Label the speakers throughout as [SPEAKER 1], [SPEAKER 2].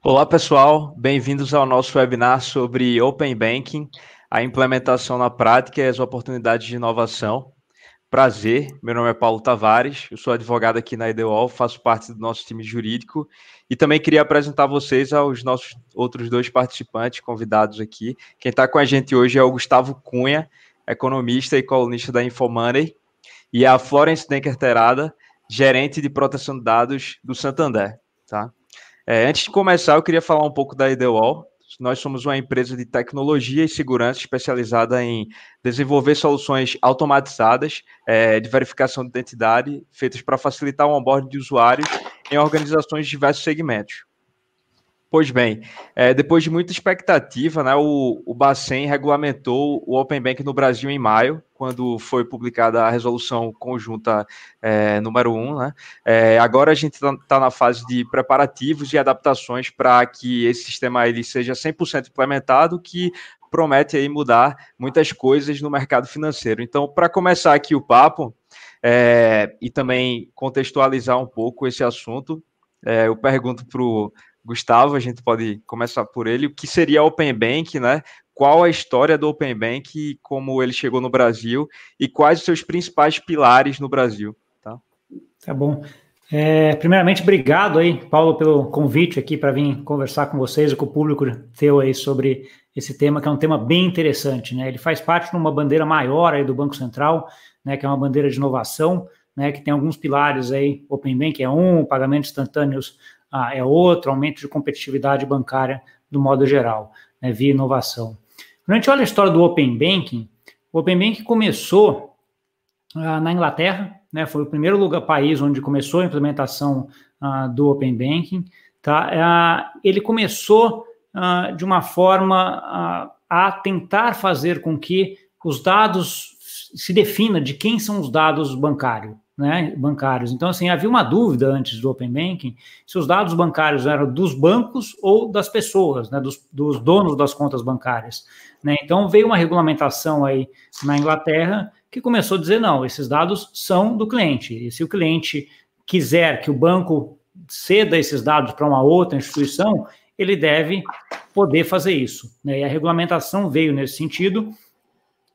[SPEAKER 1] Olá, pessoal. Bem-vindos ao nosso webinar sobre Open Banking, a implementação na prática e as oportunidades de inovação. Prazer, meu nome é Paulo Tavares, eu sou advogado aqui na IDEOL, faço parte do nosso time jurídico e também queria apresentar vocês aos nossos outros dois participantes convidados aqui. Quem está com a gente hoje é o Gustavo Cunha, economista e colunista da Infomoney, e a Florence Denker Terada, gerente de proteção de dados do Santander. Tá? É, antes de começar, eu queria falar um pouco da IDEOL. Nós somos uma empresa de tecnologia e segurança especializada em desenvolver soluções automatizadas é, de verificação de identidade, feitas para facilitar o onboarding de usuários em organizações de diversos segmentos. Pois bem, é, depois de muita expectativa, né, o, o Bacen regulamentou o Open Bank no Brasil em maio, quando foi publicada a resolução conjunta é, número 1. Né? É, agora a gente está tá na fase de preparativos e adaptações para que esse sistema ele seja 100% implementado, que promete aí mudar muitas coisas no mercado financeiro. Então, para começar aqui o papo é, e também contextualizar um pouco esse assunto, eu pergunto para o Gustavo, a gente pode começar por ele. O que seria Open Bank, né? Qual a história do Open Bank, como ele chegou no Brasil e quais os seus principais pilares no Brasil, tá?
[SPEAKER 2] Tá bom. É, primeiramente, obrigado aí, Paulo, pelo convite aqui para vir conversar com vocês e com o público teu aí sobre esse tema, que é um tema bem interessante, né? Ele faz parte de uma bandeira maior aí do Banco Central, né? Que é uma bandeira de inovação, né? Que tem alguns pilares aí, Open Bank é um, pagamentos instantâneos ah, é outro, aumento de competitividade bancária do modo geral, né, via inovação. Quando a gente olha a história do Open Banking, o Open Banking começou ah, na Inglaterra, né, foi o primeiro lugar, país onde começou a implementação ah, do Open Banking. Tá? Ah, ele começou de uma forma a tentar fazer com que os dados se defina de quem são os dados bancários né, bancários. Então, assim, havia uma dúvida antes do Open Banking se os dados bancários eram dos bancos ou das pessoas, né, dos, dos donos das contas bancárias. Né? Então, veio uma regulamentação aí na Inglaterra que começou a dizer, não, esses dados são do cliente. E se o cliente quiser que o banco ceda esses dados para uma outra instituição, ele deve poder fazer isso. Né? E a regulamentação veio nesse sentido,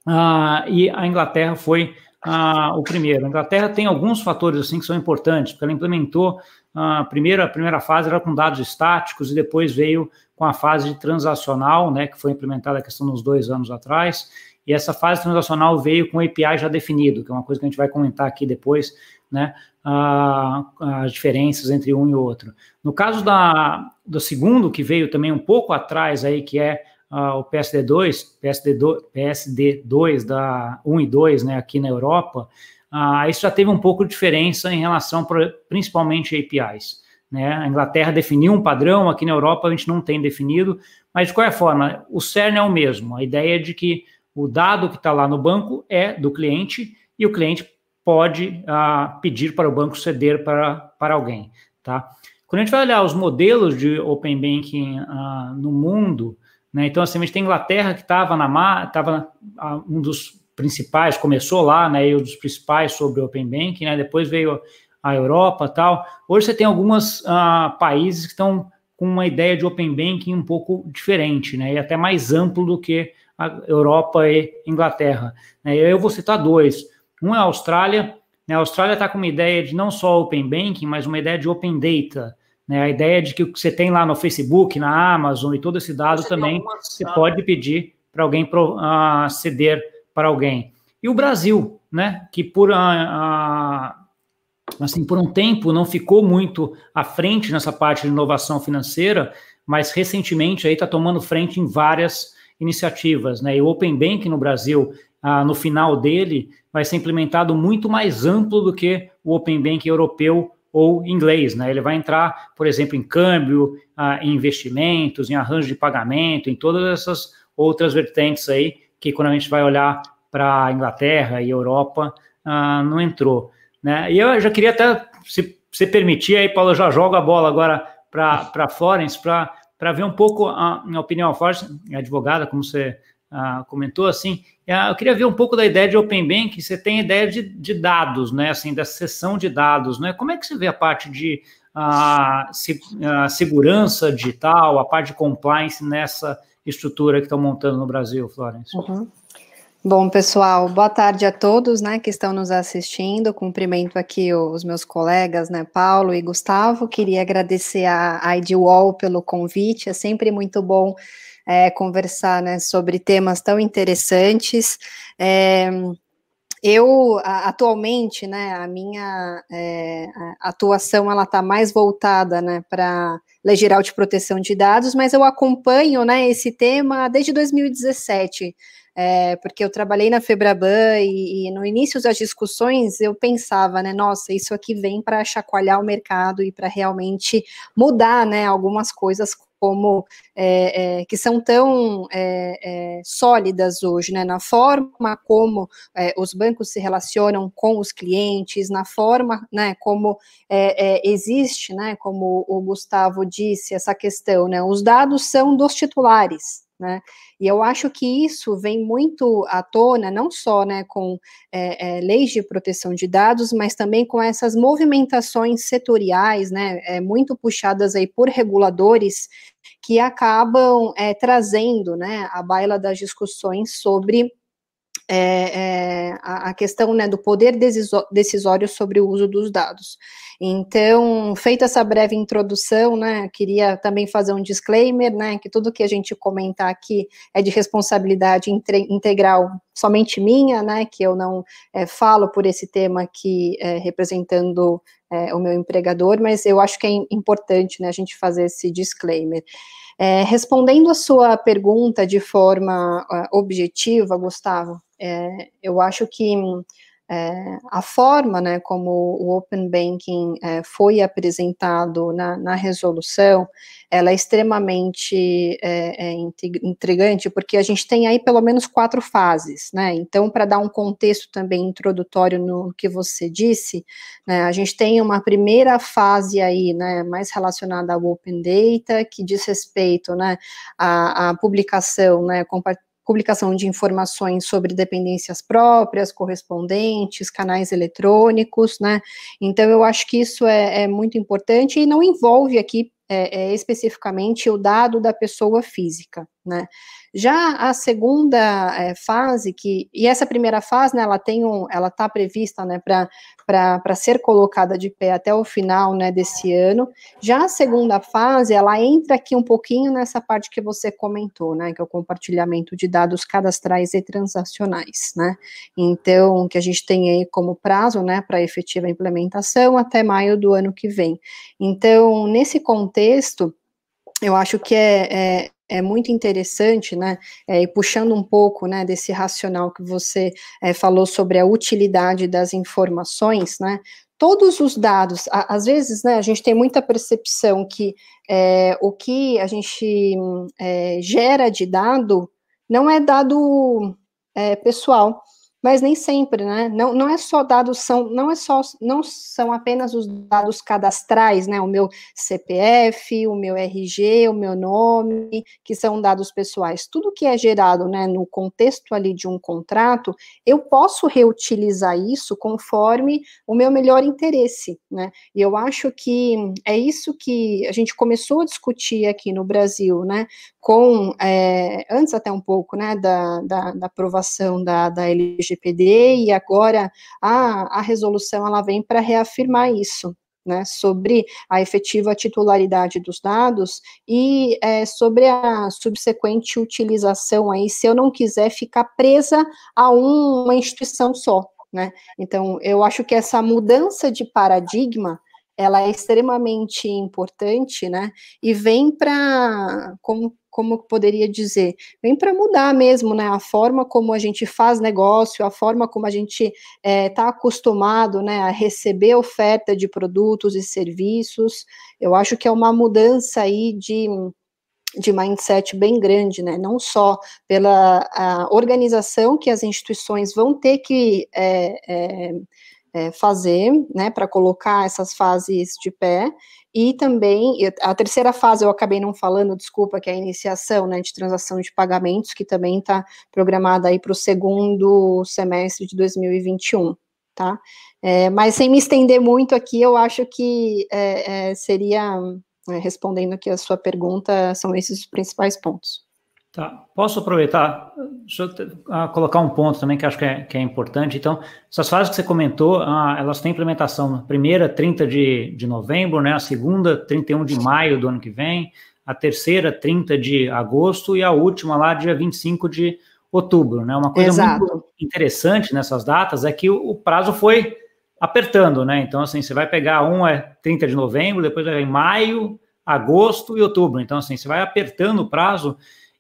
[SPEAKER 2] uh, e a Inglaterra foi ah, o primeiro. A Inglaterra tem alguns fatores assim que são importantes, porque ela implementou a primeira, a primeira fase era com dados estáticos e depois veio com a fase transacional, né, que foi implementada a questão nos dois anos atrás. E essa fase transacional veio com o API já definido, que é uma coisa que a gente vai comentar aqui depois, né, as diferenças entre um e outro. No caso da, do segundo, que veio também um pouco atrás aí, que é uh, o PSD2, PSD2, PSD2 da 1 e 2, né, aqui na Europa, uh, isso já teve um pouco de diferença em relação, pra, principalmente, APIs. Né? A Inglaterra definiu um padrão, aqui na Europa a gente não tem definido, mas de qualquer forma, o CERN é o mesmo. A ideia é de que o dado que está lá no banco é do cliente e o cliente pode uh, pedir para o banco ceder para, para alguém. Tá? Quando a gente vai olhar os modelos de Open Banking no mundo, né? Então, assim, a gente tem a Inglaterra que estava na estava um dos principais, começou lá, né, e um dos principais sobre o Open Banking, né, depois veio a Europa tal. Hoje você tem alguns uh, países que estão com uma ideia de Open Banking um pouco diferente, né, e até mais amplo do que a Europa e Inglaterra. Né. Eu vou citar dois. Um é a Austrália, né, a Austrália está com uma ideia de não só Open Banking, mas uma ideia de Open Data, né? A ideia de que o que você tem lá no Facebook, na Amazon e todo esse dado você também você pode pedir para alguém pro, uh, ceder para alguém. E o Brasil, né? Que por uh, uh, assim por um tempo não ficou muito à frente nessa parte de inovação financeira, mas recentemente está tomando frente em várias iniciativas, né? E o Open Bank no Brasil, no final dele, vai ser implementado muito mais amplo do que o Open Bank europeu ou inglês, né? Ele vai entrar, por exemplo, em câmbio, ah, em investimentos, em arranjo de pagamento, em todas essas outras vertentes aí que quando a gente vai olhar para a Inglaterra e Europa ah, não entrou, né? E eu já queria até se, se permitir aí, Paulo, eu já jogo a bola agora para Florence para para ver um pouco a, a opinião. Florence é advogada, como você ah, comentou, assim, ah, eu queria ver um pouco da ideia de Open Bank, você tem ideia de, de dados, né, assim, da sessão de dados, né, como é que você vê a parte de a, a segurança digital, a parte de compliance nessa estrutura que estão montando no Brasil, Florence?
[SPEAKER 3] Uhum. Bom, pessoal, boa tarde a todos, né, que estão nos assistindo. Cumprimento aqui os meus colegas, né, Paulo e Gustavo. Queria agradecer a IDWall pelo convite. É sempre muito bom é, conversar, né, sobre temas tão interessantes. É, eu, atualmente, né, a minha é, atuação, ela está mais voltada, né, para Lei Geral de Proteção de Dados, mas eu acompanho, né, esse tema desde 2017, é, porque eu trabalhei na Febraban e, e, no início das discussões eu pensava, né, nossa, isso aqui vem para chacoalhar o mercado e para realmente mudar, né, algumas coisas como é, é, que são tão é, é, sólidas hoje, né, na forma como é, os bancos se relacionam com os clientes, na forma, né, como é, existe, né, como o Gustavo disse, essa questão, né, os dados são dos titulares, né? E eu acho que isso vem muito à tona, não só né, com é, é, leis de proteção de dados, mas também com essas movimentações setoriais, né, é, muito puxadas aí por reguladores que acabam trazendo né, a baila das discussões sobre é, é, a, questão né, do poder decisório sobre o uso dos dados. Então, feita essa breve introdução, né, queria também fazer um disclaimer, né, que tudo que a gente comentar aqui é de responsabilidade integral somente minha, né, que eu não é, falo por esse tema aqui é, representando é, o meu empregador, mas eu acho que é importante, né, a gente fazer esse disclaimer. É, respondendo a sua pergunta de forma uh, objetiva, Gustavo, é, eu acho que é, a forma né, como o Open Banking é, foi apresentado na, na, resolução, ela é extremamente é, é intrigante, porque a gente tem aí pelo menos quatro fases, né, então para dar um contexto também introdutório no que você disse, né, a gente tem uma primeira fase aí, né, mais relacionada ao Open Data, que diz respeito, né, à, à publicação, né, compartilhamento publicação de informações sobre dependências próprias, correspondentes, canais eletrônicos, né? Então, eu acho que isso é, é muito importante e não envolve aqui é, é, especificamente o dado da pessoa física, né? Já a segunda é, fase, que, e essa primeira fase, né, ela tem um, ela está prevista, né, para ser colocada de pé até o final, né, desse ano. Já a segunda fase, ela entra aqui um pouquinho nessa parte que você comentou, né, que é o compartilhamento de dados cadastrais e transacionais, né. Então, que a gente tem aí como prazo, né, para efetiva implementação até maio do ano que vem. Então, nesse contexto, eu acho que é, é, é muito interessante, né, é, e puxando um pouco, né, desse racional que você é, falou sobre a utilidade das informações, né, todos os dados, a, às vezes, né, a gente tem muita percepção que é, o que a gente é, gera de dado não é dado é, pessoal, mas nem sempre, né? Não, não é só dados, são, não é só, não são apenas os dados cadastrais, né? O meu CPF, o meu RG, o meu nome, que são dados pessoais. Tudo que é gerado, né, no contexto ali de um contrato, eu posso reutilizar isso conforme o meu melhor interesse, né? E eu acho que é isso que a gente começou a discutir aqui no Brasil, né? Com é, antes até um pouco, né, da, da, da aprovação da, da LG LGPD e agora a, a resolução ela vem para reafirmar isso, né, sobre a efetiva titularidade dos dados e é, sobre a subsequente utilização aí, se eu não quiser ficar presa a uma instituição só, né. Então, eu acho que essa mudança de paradigma ela é extremamente importante, né, e vem para, como como poderia dizer, vem para mudar mesmo, né, a forma como a gente faz negócio, a forma como a gente está é, tá acostumado, né, a receber oferta de produtos e serviços, eu acho que é uma mudança aí de de mindset bem grande, né? Não só pela organização que as instituições vão ter que é, é, é, fazer, né, para colocar essas fases de pé, e também, a terceira fase eu acabei não falando, desculpa, que é a iniciação, né, de transação de pagamentos, que também está programada aí para o segundo semestre de 2021, tá? É, mas sem me estender muito aqui, eu acho que é, é seria, é, respondendo aqui a sua pergunta, são esses os principais pontos.
[SPEAKER 2] Tá. Posso aproveitar? Deixa eu uh, colocar um ponto também que acho que é, que é importante. Então, essas fases que você comentou, uh, elas têm implementação. A primeira, 30 de, de novembro, né? a segunda, 31 de maio do ano que vem, a terceira, 30 de agosto, e a última lá, dia 25 de outubro. Né? Uma coisa Exato. muito interessante nessas datas é que o, o, prazo foi apertando, né? Então, assim, você vai pegar um é 30 de novembro, depois vai em maio, agosto e outubro. Então, assim, você vai apertando o prazo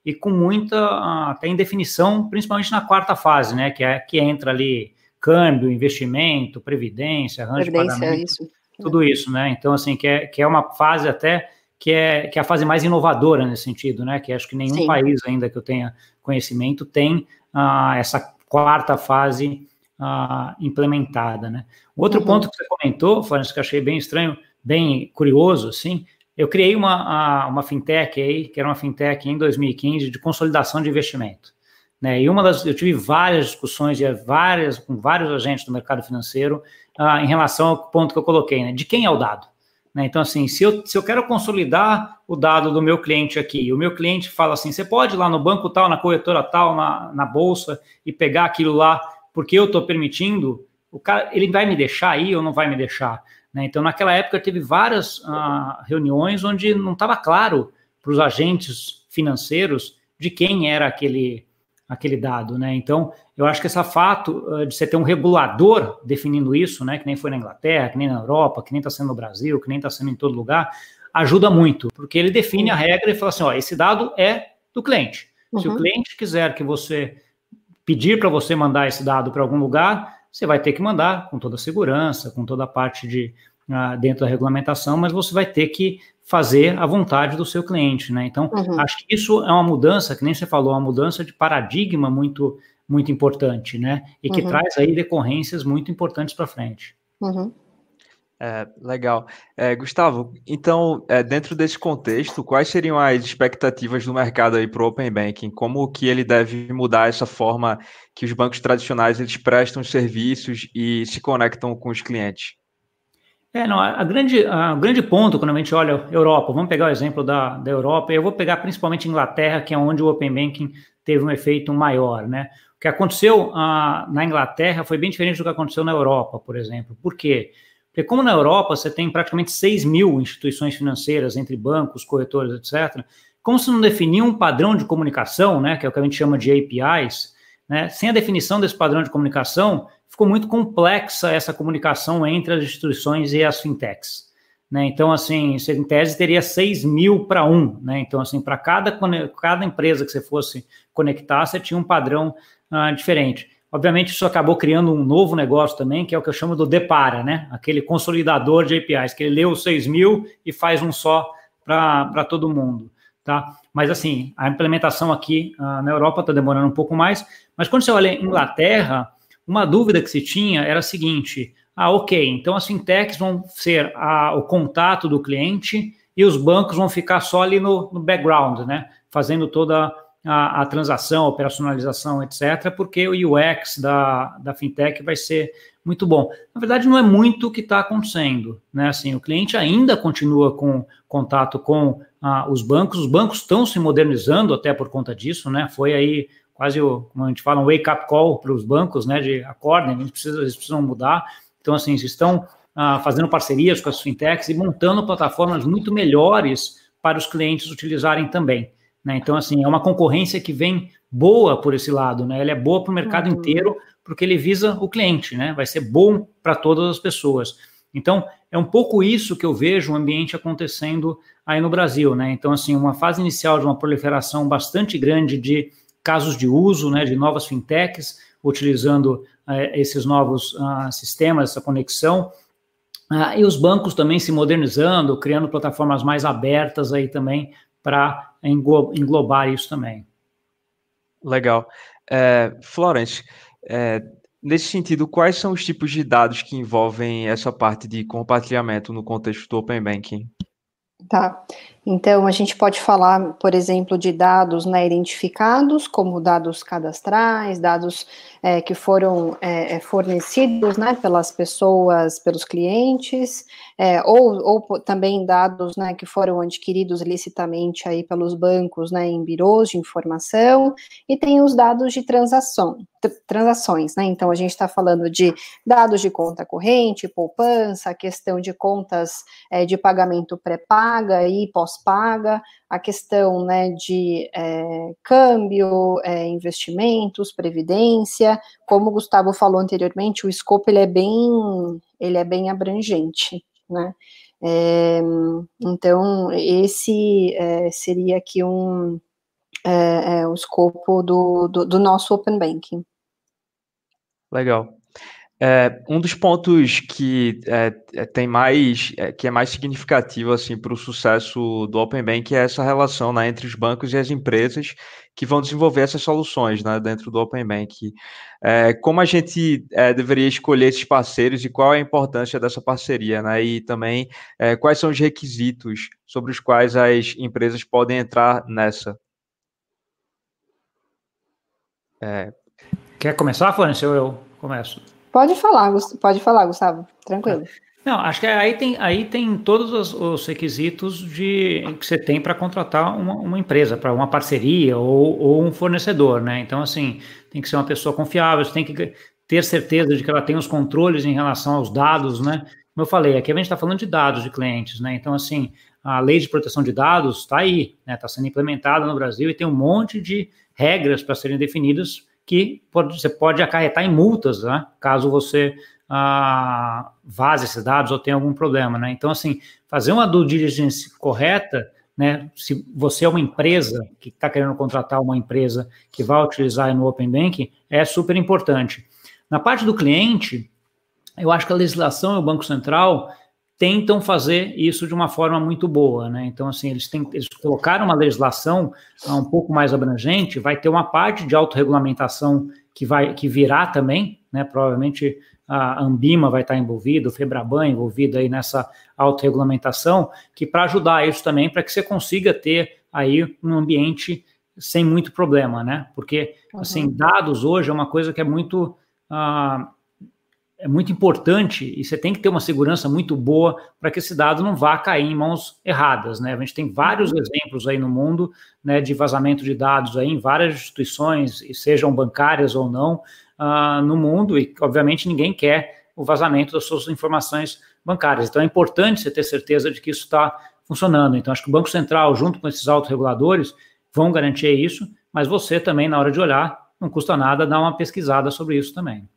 [SPEAKER 2] e com muita até indefinição, principalmente na quarta fase, né, que é que entra ali câmbio, investimento, previdência, arranjo previdência, de pagamento, isso. tudo isso, né? Então assim, que é, que é uma fase até que é, que é a fase mais inovadora nesse sentido, né? Que acho que nenhum Sim. país ainda que eu tenha conhecimento tem ah, essa quarta fase ah, implementada, né? Outro uhum. ponto que você comentou, Florence, que eu achei bem estranho, bem curioso, assim, eu criei uma, uma fintech aí, que era uma fintech em 2015 de consolidação de investimento. Né? E uma das, eu tive várias discussões e várias, com vários agentes do mercado financeiro uh, em relação ao ponto que eu coloquei, né? de quem é o dado. Né? Então, assim, se eu, se eu quero consolidar o dado do meu cliente aqui, o meu cliente fala assim, você pode ir lá no banco tal, na corretora tal, na, na bolsa e pegar aquilo lá, porque eu estou permitindo, o cara, ele vai me deixar aí ou não vai me deixar? Né? Então, naquela época, teve várias uh, reuniões onde não estava claro para os agentes financeiros de quem era aquele, aquele dado. Né? Então, eu acho que esse fato uh, de você ter um regulador definindo isso, né, que nem foi na Inglaterra, que nem na Europa, que nem está sendo no Brasil, que nem está sendo em todo lugar, ajuda muito, porque ele define a regra e fala assim: ó, esse dado é do cliente. Uhum. Se o uhum. cliente quiser que você pedir para você mandar esse dado para algum lugar, você vai ter que mandar com toda a segurança, com toda a parte de uh, dentro da regulamentação, mas você vai ter que fazer a vontade do seu cliente, né? Então, uhum. acho que isso é uma mudança, que nem você falou, uma mudança de paradigma muito muito importante, né? E que uhum. traz aí decorrências muito importantes para frente.
[SPEAKER 1] Uhum. É, legal. É, Gustavo, então, é, dentro desse contexto, quais seriam as expectativas do mercado aí para o Open Banking? Como que ele deve mudar essa forma que os bancos tradicionais eles prestam serviços e se conectam com os clientes?
[SPEAKER 2] É, não, a grande, a grande ponto, quando a gente olha Europa, vamos pegar o exemplo da, da Europa, eu vou pegar principalmente Inglaterra, que é onde o Open Banking teve um efeito maior, né? O que aconteceu ah, na Inglaterra foi bem diferente do que aconteceu na Europa, por exemplo. Por quê? Porque como na Europa você tem praticamente 6 mil instituições financeiras, entre bancos, corretores, etc., como se não definia um padrão de comunicação, né, que é o que a gente chama de APIs, né, sem a definição desse padrão de comunicação, ficou muito complexa essa comunicação entre as instituições e as fintechs. Né? Então, assim, você, em tese teria 6 mil para um. Né? Então, assim, para cada, cada empresa que você fosse conectar, você tinha um padrão uh, diferente. Obviamente, isso acabou criando um novo negócio também, que é o que eu chamo do Depara, né? Aquele consolidador de APIs, que ele lê os 6 mil e faz um só para todo mundo, tá? Mas, assim, a implementação aqui uh, na Europa está demorando um pouco mais, mas quando você olha Inglaterra, uma dúvida que se tinha era a seguinte, ah, ok, então as fintechs vão ser a, o contato do cliente e os bancos vão ficar só ali no, no background, né? Fazendo toda a, a, transação, a operacionalização, etc., porque o UX da, da fintech vai ser muito bom. Na verdade, não é muito o que está acontecendo. Né? Assim, o cliente ainda continua com contato com os bancos, os bancos estão se modernizando até por conta disso, né? Foi aí quase, o, como a gente fala, um wake-up call para os bancos, né? De acordem, eles precisam, eles precisam mudar. Então, assim, eles estão ah, fazendo parcerias com as fintechs e montando plataformas muito melhores para os clientes utilizarem também. Né? Então, assim, é uma concorrência que vem boa por esse lado, né? Ela é boa para o mercado uhum. inteiro, porque ele visa o cliente, né? Vai ser bom para todas as pessoas. Então, é um pouco isso que eu vejo o ambiente acontecendo aí no Brasil, né? Então, assim, uma fase inicial de uma proliferação bastante grande de casos de uso, né, de novas fintechs, utilizando eh, esses novos uh, sistemas, essa conexão, uh, e os bancos também se modernizando, criando plataformas mais abertas aí também para englobar isso também.
[SPEAKER 1] Legal. É, Florence, é, nesse sentido, quais são os tipos de dados que envolvem essa parte de compartilhamento no contexto do Open Banking?
[SPEAKER 3] Tá. Então, a gente pode falar, por exemplo, de dados né, identificados, como dados cadastrais, dados é, que foram é, é fornecidos né, pelas pessoas, pelos clientes, é, ou, ou também dados né, que foram adquiridos licitamente aí pelos bancos né, em birôs de informação, e tem os dados de transação, transações, né? Então, a gente está falando de dados de conta corrente, poupança, questão de contas é, de pagamento pré-paga e pós pós-paga, a questão né, de é, câmbio, é, investimentos, previdência, como o Gustavo falou anteriormente, o escopo ele é bem, ele é bem abrangente, né? É, então, esse é, seria aqui um, é, é, o escopo do, do, do nosso Open Banking.
[SPEAKER 1] Legal. É, um dos pontos que é, é tem mais é, que é mais significativo assim para o sucesso do Open Bank é essa relação né, entre os bancos e as empresas que vão desenvolver essas soluções né, dentro do Open Bank. É, como a gente é, deveria escolher esses parceiros e qual é a importância dessa parceria, né? E também quais são os requisitos sobre os quais as empresas podem entrar nessa.
[SPEAKER 2] Quer começar, Fânia? Ou eu começo?
[SPEAKER 3] Pode falar, pode falar, Gustavo, tranquilo.
[SPEAKER 2] Não, acho que aí tem, aí tem todos os, os requisitos de, que você tem para contratar uma, uma empresa, para uma parceria ou, ou, um fornecedor, né? Então, assim, tem que ser uma pessoa confiável, você tem que ter certeza de que ela tem os controles em relação aos dados, né? Como eu falei, aqui a gente está falando de dados de clientes, né? Então, assim, a lei de proteção de dados está aí, né? Está sendo implementada no Brasil e tem um monte de regras para serem definidas que pode, você pode acarretar em multas, né, caso você ah, vaze esses dados ou tenha algum problema, né? Então, assim, fazer uma due diligence correta, né? Se você é uma empresa que está querendo contratar uma empresa que vai utilizar no Open Banking, é super importante. Na parte do cliente, eu acho que a legislação e o Banco Central tentam fazer isso de uma forma muito boa, né? Então, assim, eles, têm, eles colocaram uma legislação ah, um pouco mais abrangente, vai ter uma parte de autorregulamentação que vai que virá também, né? Provavelmente a Ambima vai estar envolvido, o Febraban envolvido aí nessa autorregulamentação, que para ajudar isso também, para que você consiga ter aí um ambiente sem muito problema, né? Porque, uhum. assim, dados hoje é uma coisa que é muito... Uh, é muito importante e você tem que ter uma segurança muito boa para que esse dado não vá cair em mãos erradas, né? A gente tem vários uhum. exemplos aí no mundo, né, de vazamento de dados aí em várias instituições, sejam bancárias ou não, uh, no mundo e obviamente ninguém quer o vazamento das suas informações bancárias. Então é importante você ter certeza de que isso está funcionando. Então acho que o Banco Central, junto com esses autorreguladores, vão garantir isso, mas você também, na hora de olhar, não custa nada dar uma pesquisada sobre isso também.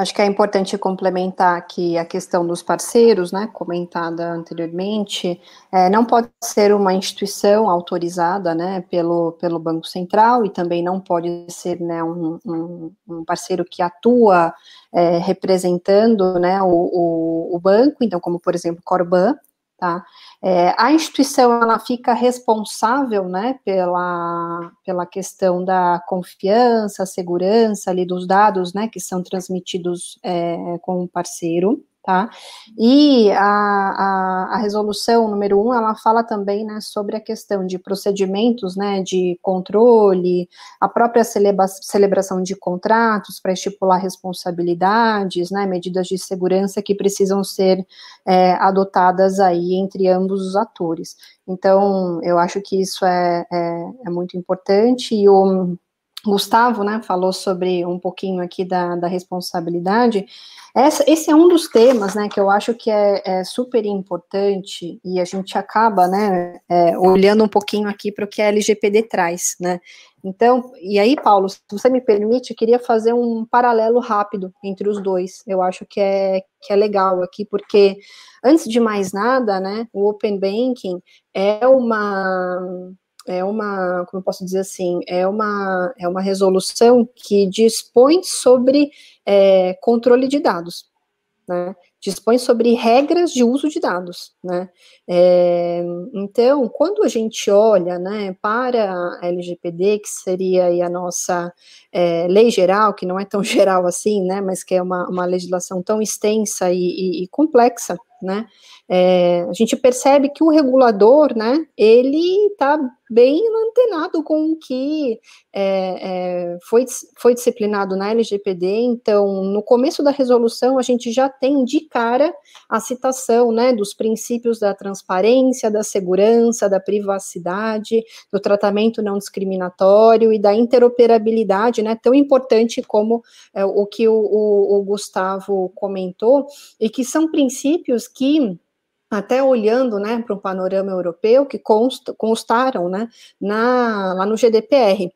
[SPEAKER 3] Acho que é importante complementar aqui a questão dos parceiros, né, comentada anteriormente, é, não pode ser uma instituição autorizada, né, pelo, pelo Banco Central e também não pode ser, né, um, um, um parceiro que atua é, representando, né, o, o, o, banco, então, como, por exemplo, Corban, tá, é, a instituição ela fica responsável, né, pela, pela questão da confiança, segurança ali dos dados, né, que são transmitidos é, com o parceiro, tá? E a, a, a, resolução número um, ela fala também, né, sobre a questão de procedimentos, né, de controle, a própria celebra, celebração de contratos para estipular responsabilidades, né, medidas de segurança que precisam ser é, adotadas aí entre ambos os atores. Então, eu acho que isso é, é, é muito importante e o Gustavo, né, falou sobre um pouquinho aqui da, da responsabilidade, essa, esse é um dos temas, né, que eu acho que é, é super importante e a gente acaba, né, é, olhando um pouquinho aqui para o que a LGPD traz, né. Então, e aí, Paulo, se você me permite, eu queria fazer um paralelo rápido entre os dois. Eu acho que é, que é legal aqui, porque antes de mais nada, né, o Open Banking é uma é uma, como eu posso dizer assim, é uma, é uma resolução que dispõe sobre é, controle de dados. Né? dispõe sobre regras de uso de dados, né? É, então, quando a gente olha, né, para a LGPD, que seria a nossa é, lei geral, que não é tão geral assim, né, mas que é uma, uma legislação tão extensa e, e, e complexa, né, é, a gente percebe que o regulador, né, ele está bem antenado com o que é, é, foi, foi disciplinado na LGPD, então, no começo da resolução, a gente já tem de cara a citação, né, dos princípios da transparência, da segurança, da privacidade, do tratamento não discriminatório e da interoperabilidade, né, tão importante como é, o que o, o, o Gustavo comentou, e que são princípios que até olhando né, para o panorama europeu, que consta, constaram né, na, lá no GDPR.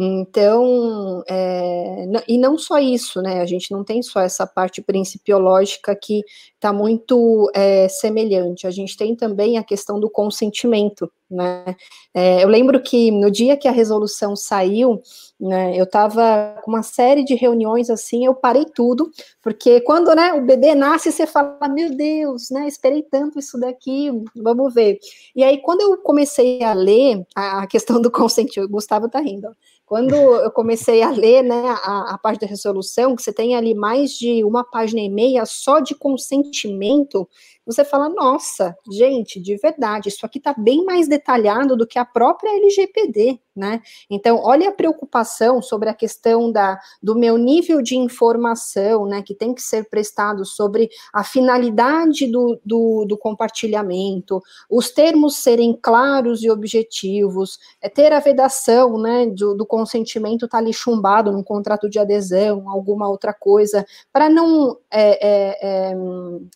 [SPEAKER 3] Então, é, e não só isso, né? A gente não tem só essa parte principiológica que está muito é, semelhante. A gente tem também a questão do consentimento, né? É, eu lembro que no dia que a resolução saiu, né, eu estava com uma série de reuniões assim, eu parei tudo, porque quando né, o bebê nasce, você fala, meu Deus, né? Esperei tanto isso daqui, vamos ver. E aí, quando eu comecei a ler a, questão do consentimento, o Gustavo está rindo, quando eu comecei a ler né, a, a parte da resolução, que você tem ali mais de uma página e meia só de consentimento, você fala, nossa, gente, de verdade, isso aqui está bem mais detalhado do que a própria LGPD, né? Então, olha a preocupação sobre a questão da, do meu nível de informação, né, que tem que ser prestado sobre a finalidade do, do, do compartilhamento, os termos serem claros e objetivos, é ter a vedação, né, do, do consentimento estar tá ali chumbado num contrato de adesão, alguma outra coisa, para não, é, é, é,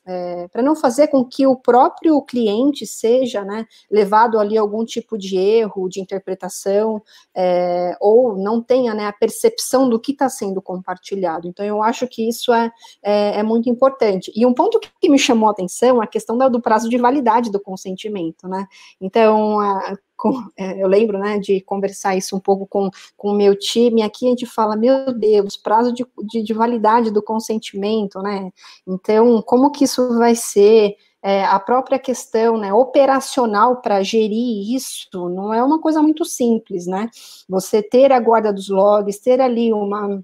[SPEAKER 3] é para não fazer com que o próprio cliente seja né, levado ali a algum tipo de erro de interpretação é, ou não tenha né, a percepção do que está sendo compartilhado. Então, eu acho que isso é, é, é, muito importante. E um ponto que me chamou a atenção é a questão do prazo de validade do consentimento. Né? Então, a, é, eu lembro, né, de conversar isso um pouco com, com o meu time, aqui a gente fala, meu Deus, prazo de, de, de validade do consentimento, né, então, como que isso vai ser, é, a própria questão, né, operacional para gerir isso, não é uma coisa muito simples, né, você ter a guarda dos logs, ter ali uma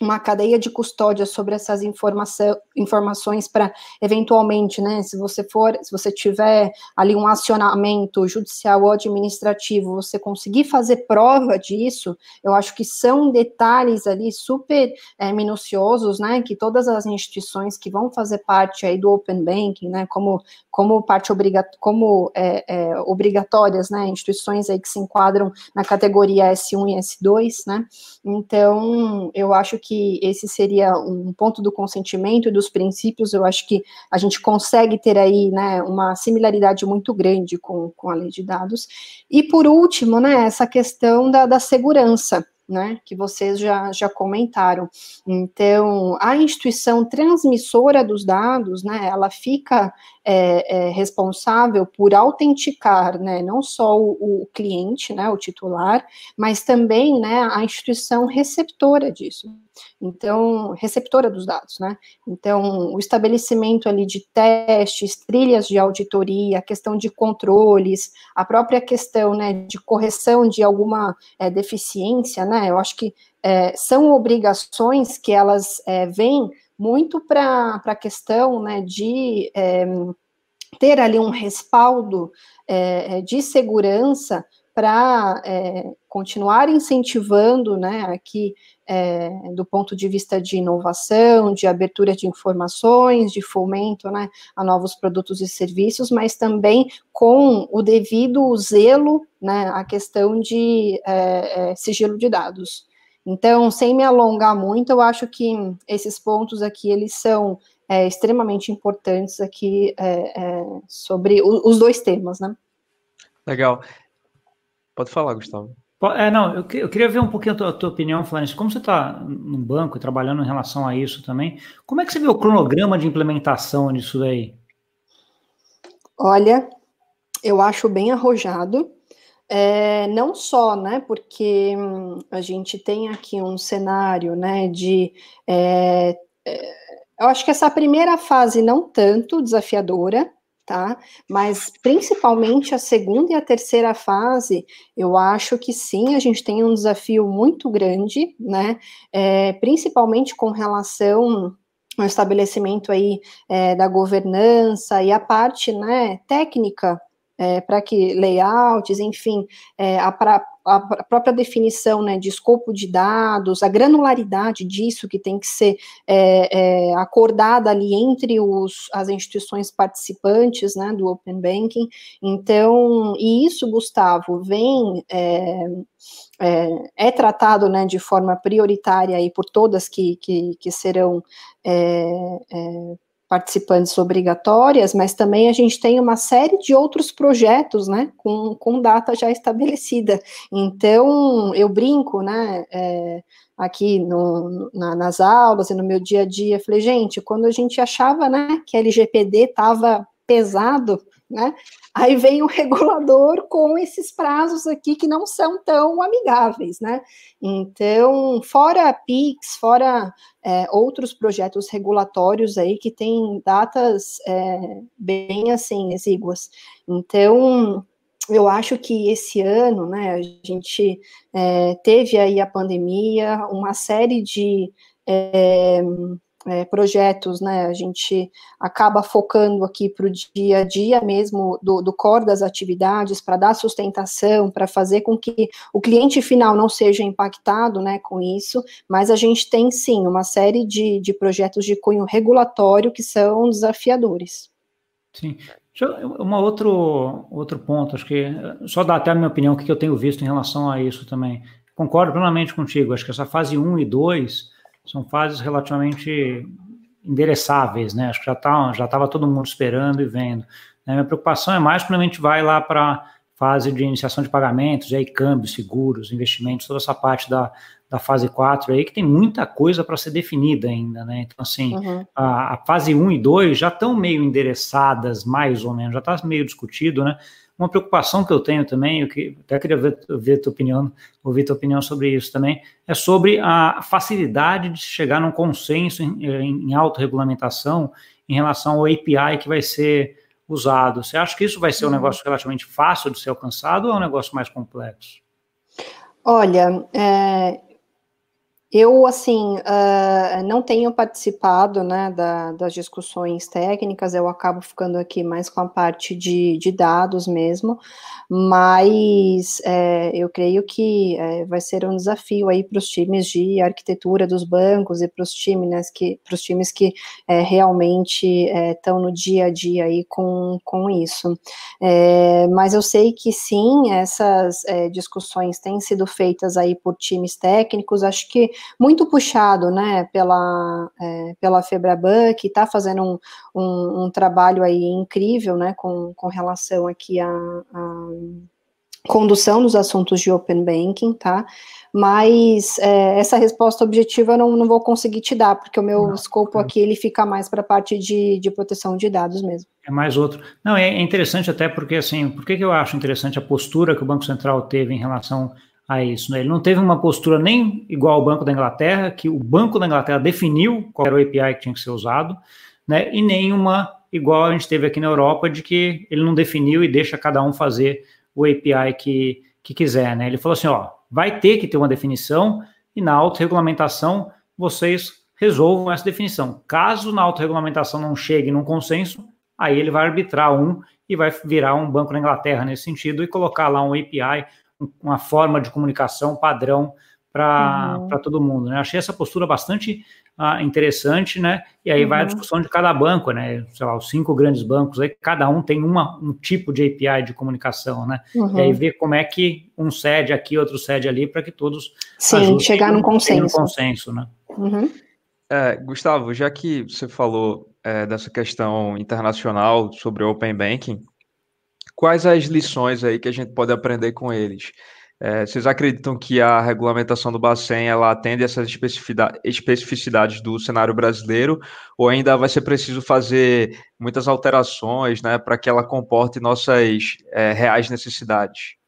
[SPEAKER 3] uma cadeia de custódia sobre essas informação, informações para eventualmente, né, se você for, se você tiver ali um acionamento judicial ou administrativo, você conseguir fazer prova disso, eu acho que são detalhes ali super é, minuciosos, né, que todas as instituições que vão fazer parte aí do Open Banking, né, como, como parte obrigatória, como é, é, obrigatórias, né, instituições aí que se enquadram na categoria S1 e S2, né, então eu acho que que esse seria um ponto do consentimento e dos princípios, eu acho que a gente consegue ter aí, né, uma similaridade muito grande com, com a lei de dados. E por último, né, essa questão da, da segurança, né, que vocês já, já comentaram. Então, a instituição transmissora dos dados, né, ela fica é, é, responsável por autenticar, né, não só o, o, cliente, né, o titular, mas também, né, a instituição receptora disso. Então, receptora dos dados, né? Então, o estabelecimento ali de testes, trilhas de auditoria, a questão de controles, a própria questão, né, de correção de alguma é, deficiência, né? Eu acho que é, são obrigações que elas é, vêm muito para a questão né, de é, ter ali um respaldo é, de segurança para é, continuar incentivando né, aqui é, do ponto de vista de inovação, de abertura de informações, de fomento né, a novos produtos e serviços, mas também com o devido zelo né, a questão de é, sigilo de dados. Então, sem me alongar muito, eu acho que esses pontos aqui, eles são é, extremamente importantes aqui é, é, sobre o, os dois temas, né?
[SPEAKER 1] Legal. Pode falar, Gustavo.
[SPEAKER 2] É, não, eu, eu queria ver um pouquinho a tua, a tua opinião, Florence. Como você está no banco e trabalhando em relação a isso também, como é que você vê o cronograma de implementação disso daí?
[SPEAKER 3] Olha, eu acho bem arrojado. É, não só, né, porque hum, a gente tem aqui um cenário, né, de é, é, Eu acho que essa primeira fase não tanto desafiadora, tá? Mas principalmente a segunda e a terceira fase, eu acho que sim, a gente tem um desafio muito grande, né? É, principalmente com relação ao estabelecimento aí é, da governança e a parte, né, técnica é, para que layouts, enfim, é, a, pra, a própria definição né, de escopo de dados, a granularidade disso que tem que ser é, é, acordada ali entre os, as instituições participantes né, do Open Banking. Então, e isso, Gustavo, vem. É, é, é tratado né, de forma prioritária aí por todas que, que, que serão é, é, participantes obrigatórias, mas também a gente tem uma série de outros projetos, né, com, com data já estabelecida. Então, eu brinco, né, é, aqui no, na, nas aulas e no meu dia a dia, falei, gente, quando a gente achava, né, que LGPD estava pesado, né? Aí vem o regulador com esses prazos aqui que não são tão amigáveis, né? Então, fora a PIX, fora é, outros projetos regulatórios aí que têm datas é, bem assim exíguas. Então, eu acho que esse ano, né, a gente é, teve aí a pandemia, uma série de é, projetos, né, a gente acaba focando aqui para o dia a dia mesmo do, do core das atividades, para dar sustentação, para fazer com que o cliente final não seja impactado, né, com isso, mas a gente tem sim uma série de, de projetos de cunho regulatório que são desafiadores.
[SPEAKER 2] Sim. Um outro, outro ponto, acho que só dar até a minha opinião, o que eu tenho visto em relação a isso também. Concordo plenamente contigo, acho que essa fase 1 e 2 são fases relativamente endereçáveis, né? Acho que já tá, já estava todo mundo esperando e vendo. A minha preocupação é mais quando a gente vai lá para fase de iniciação de pagamentos, e aí câmbios, seguros, investimentos, toda essa parte da, da fase 4 aí, que tem muita coisa para ser definida ainda, né? Então, assim, uhum. a, a, fase 1 e 2 já estão meio endereçadas, mais ou menos, já está meio discutido, né? Uma preocupação que eu tenho também, eu que, até queria ver, ver tua opinião, ouvir tua opinião sobre isso também, é sobre a facilidade de chegar num consenso em, em autorregulamentação em relação ao API que vai ser usado. Você acha que isso vai ser um uhum. negócio relativamente fácil de ser alcançado ou é um negócio mais complexo?
[SPEAKER 3] Olha, é, eu, assim, uh, não tenho participado, né, da, das discussões técnicas, eu acabo ficando aqui mais com a parte de, de dados mesmo, mas é, eu creio que é, vai ser um desafio aí para os times de arquitetura dos bancos e para os times, né, que, times que é, realmente estão no dia a dia aí com, com isso. É, mas eu sei que sim, essas é, discussões têm sido feitas aí por times técnicos, acho que muito puxado, né, pela, é, pela Febraban, que está fazendo um, um, um, trabalho aí incrível, né, com, com relação aqui a, a condução dos assuntos de Open Banking, tá? Mas é, essa resposta objetiva eu não, não vou conseguir te dar, porque o meu não, escopo é. aqui ele fica mais para a parte de, de proteção de dados mesmo.
[SPEAKER 2] É mais outro. Não, é, é interessante até porque, assim, por que, que eu acho interessante a postura que o Banco Central teve em relação a isso. Né? Ele não teve uma postura nem igual ao Banco da Inglaterra, que o Banco da Inglaterra definiu qual era o API que tinha que ser usado, né? e nenhuma igual a gente teve aqui na Europa, de que ele não definiu e deixa cada um fazer o API que, que quiser. Né? Ele falou assim: ó, vai ter que ter uma definição e na autorregulamentação vocês resolvam essa definição. Caso na autorregulamentação não chegue num consenso, aí ele vai arbitrar um e vai virar um banco na Inglaterra nesse sentido e colocar lá um API, uma forma de comunicação padrão para uhum. todo mundo. Né? Achei essa postura bastante ah, interessante, né? E aí uhum. vai a uhum. discussão de cada banco, né? Sei lá, os cinco grandes bancos aí, cada um tem uma, um tipo de API de comunicação, né? Uhum. E aí ver como é que um cede aqui, outro cede ali, para que todos
[SPEAKER 3] Sim, chegar num consenso.
[SPEAKER 2] consenso, né?
[SPEAKER 1] Uhum. É, Gustavo, já que você falou é, dessa questão internacional sobre o Open Banking, quais as lições aí que a gente pode aprender com eles? É, vocês acreditam que a regulamentação do Bacen ela atende essas especificidades do cenário brasileiro ou ainda vai ser preciso fazer muitas alterações né, para que ela comporte nossas é, reais necessidades?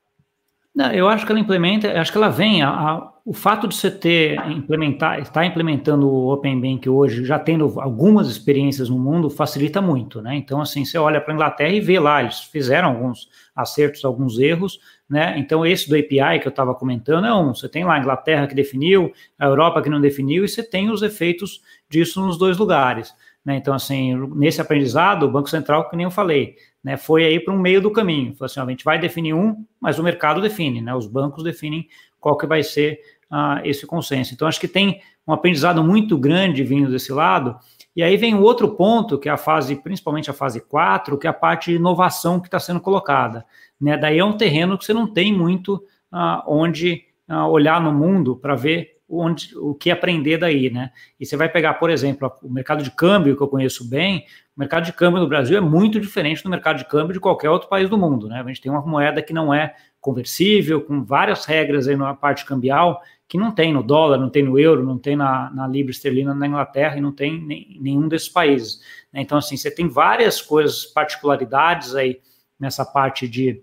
[SPEAKER 2] Não, eu acho que ela implementa, acho que ela vem, a, a, o fato de você ter implementar, estar implementando o Open Bank hoje, já tendo algumas experiências no mundo, facilita muito, né? Então, assim, você olha para a Inglaterra e vê lá, eles fizeram alguns acertos, alguns erros, né? Então, esse do API que eu estava comentando é um. Você tem lá a Inglaterra que definiu, a Europa que não definiu, e você tem os efeitos disso nos dois lugares. Né? Então, assim, nesse aprendizado, o Banco Central, que nem eu falei, né, foi aí para um meio do caminho. Falou assim, ó, a gente vai definir um, mas o mercado define, né? Os bancos definem qual que vai ser uh, esse consenso. Então, acho que tem um aprendizado muito grande vindo desse lado. E aí vem o outro ponto, que é a fase, principalmente a fase 4, que é a parte de inovação que está sendo colocada. Né? Daí é um terreno que você não tem muito uh, onde uh, olhar no mundo para ver onde, o que aprender daí, né? E você vai pegar, por exemplo, o mercado de câmbio, que eu conheço bem, o mercado de câmbio no Brasil é muito diferente do mercado de câmbio de qualquer outro país do mundo, né? A gente tem uma moeda que não é conversível, com várias regras aí na parte cambial, que não tem no dólar, não tem no euro, não tem na, na libra esterlina na Inglaterra e não tem em nenhum desses países. Né? Então, assim, você tem várias coisas, particularidades aí nessa parte de,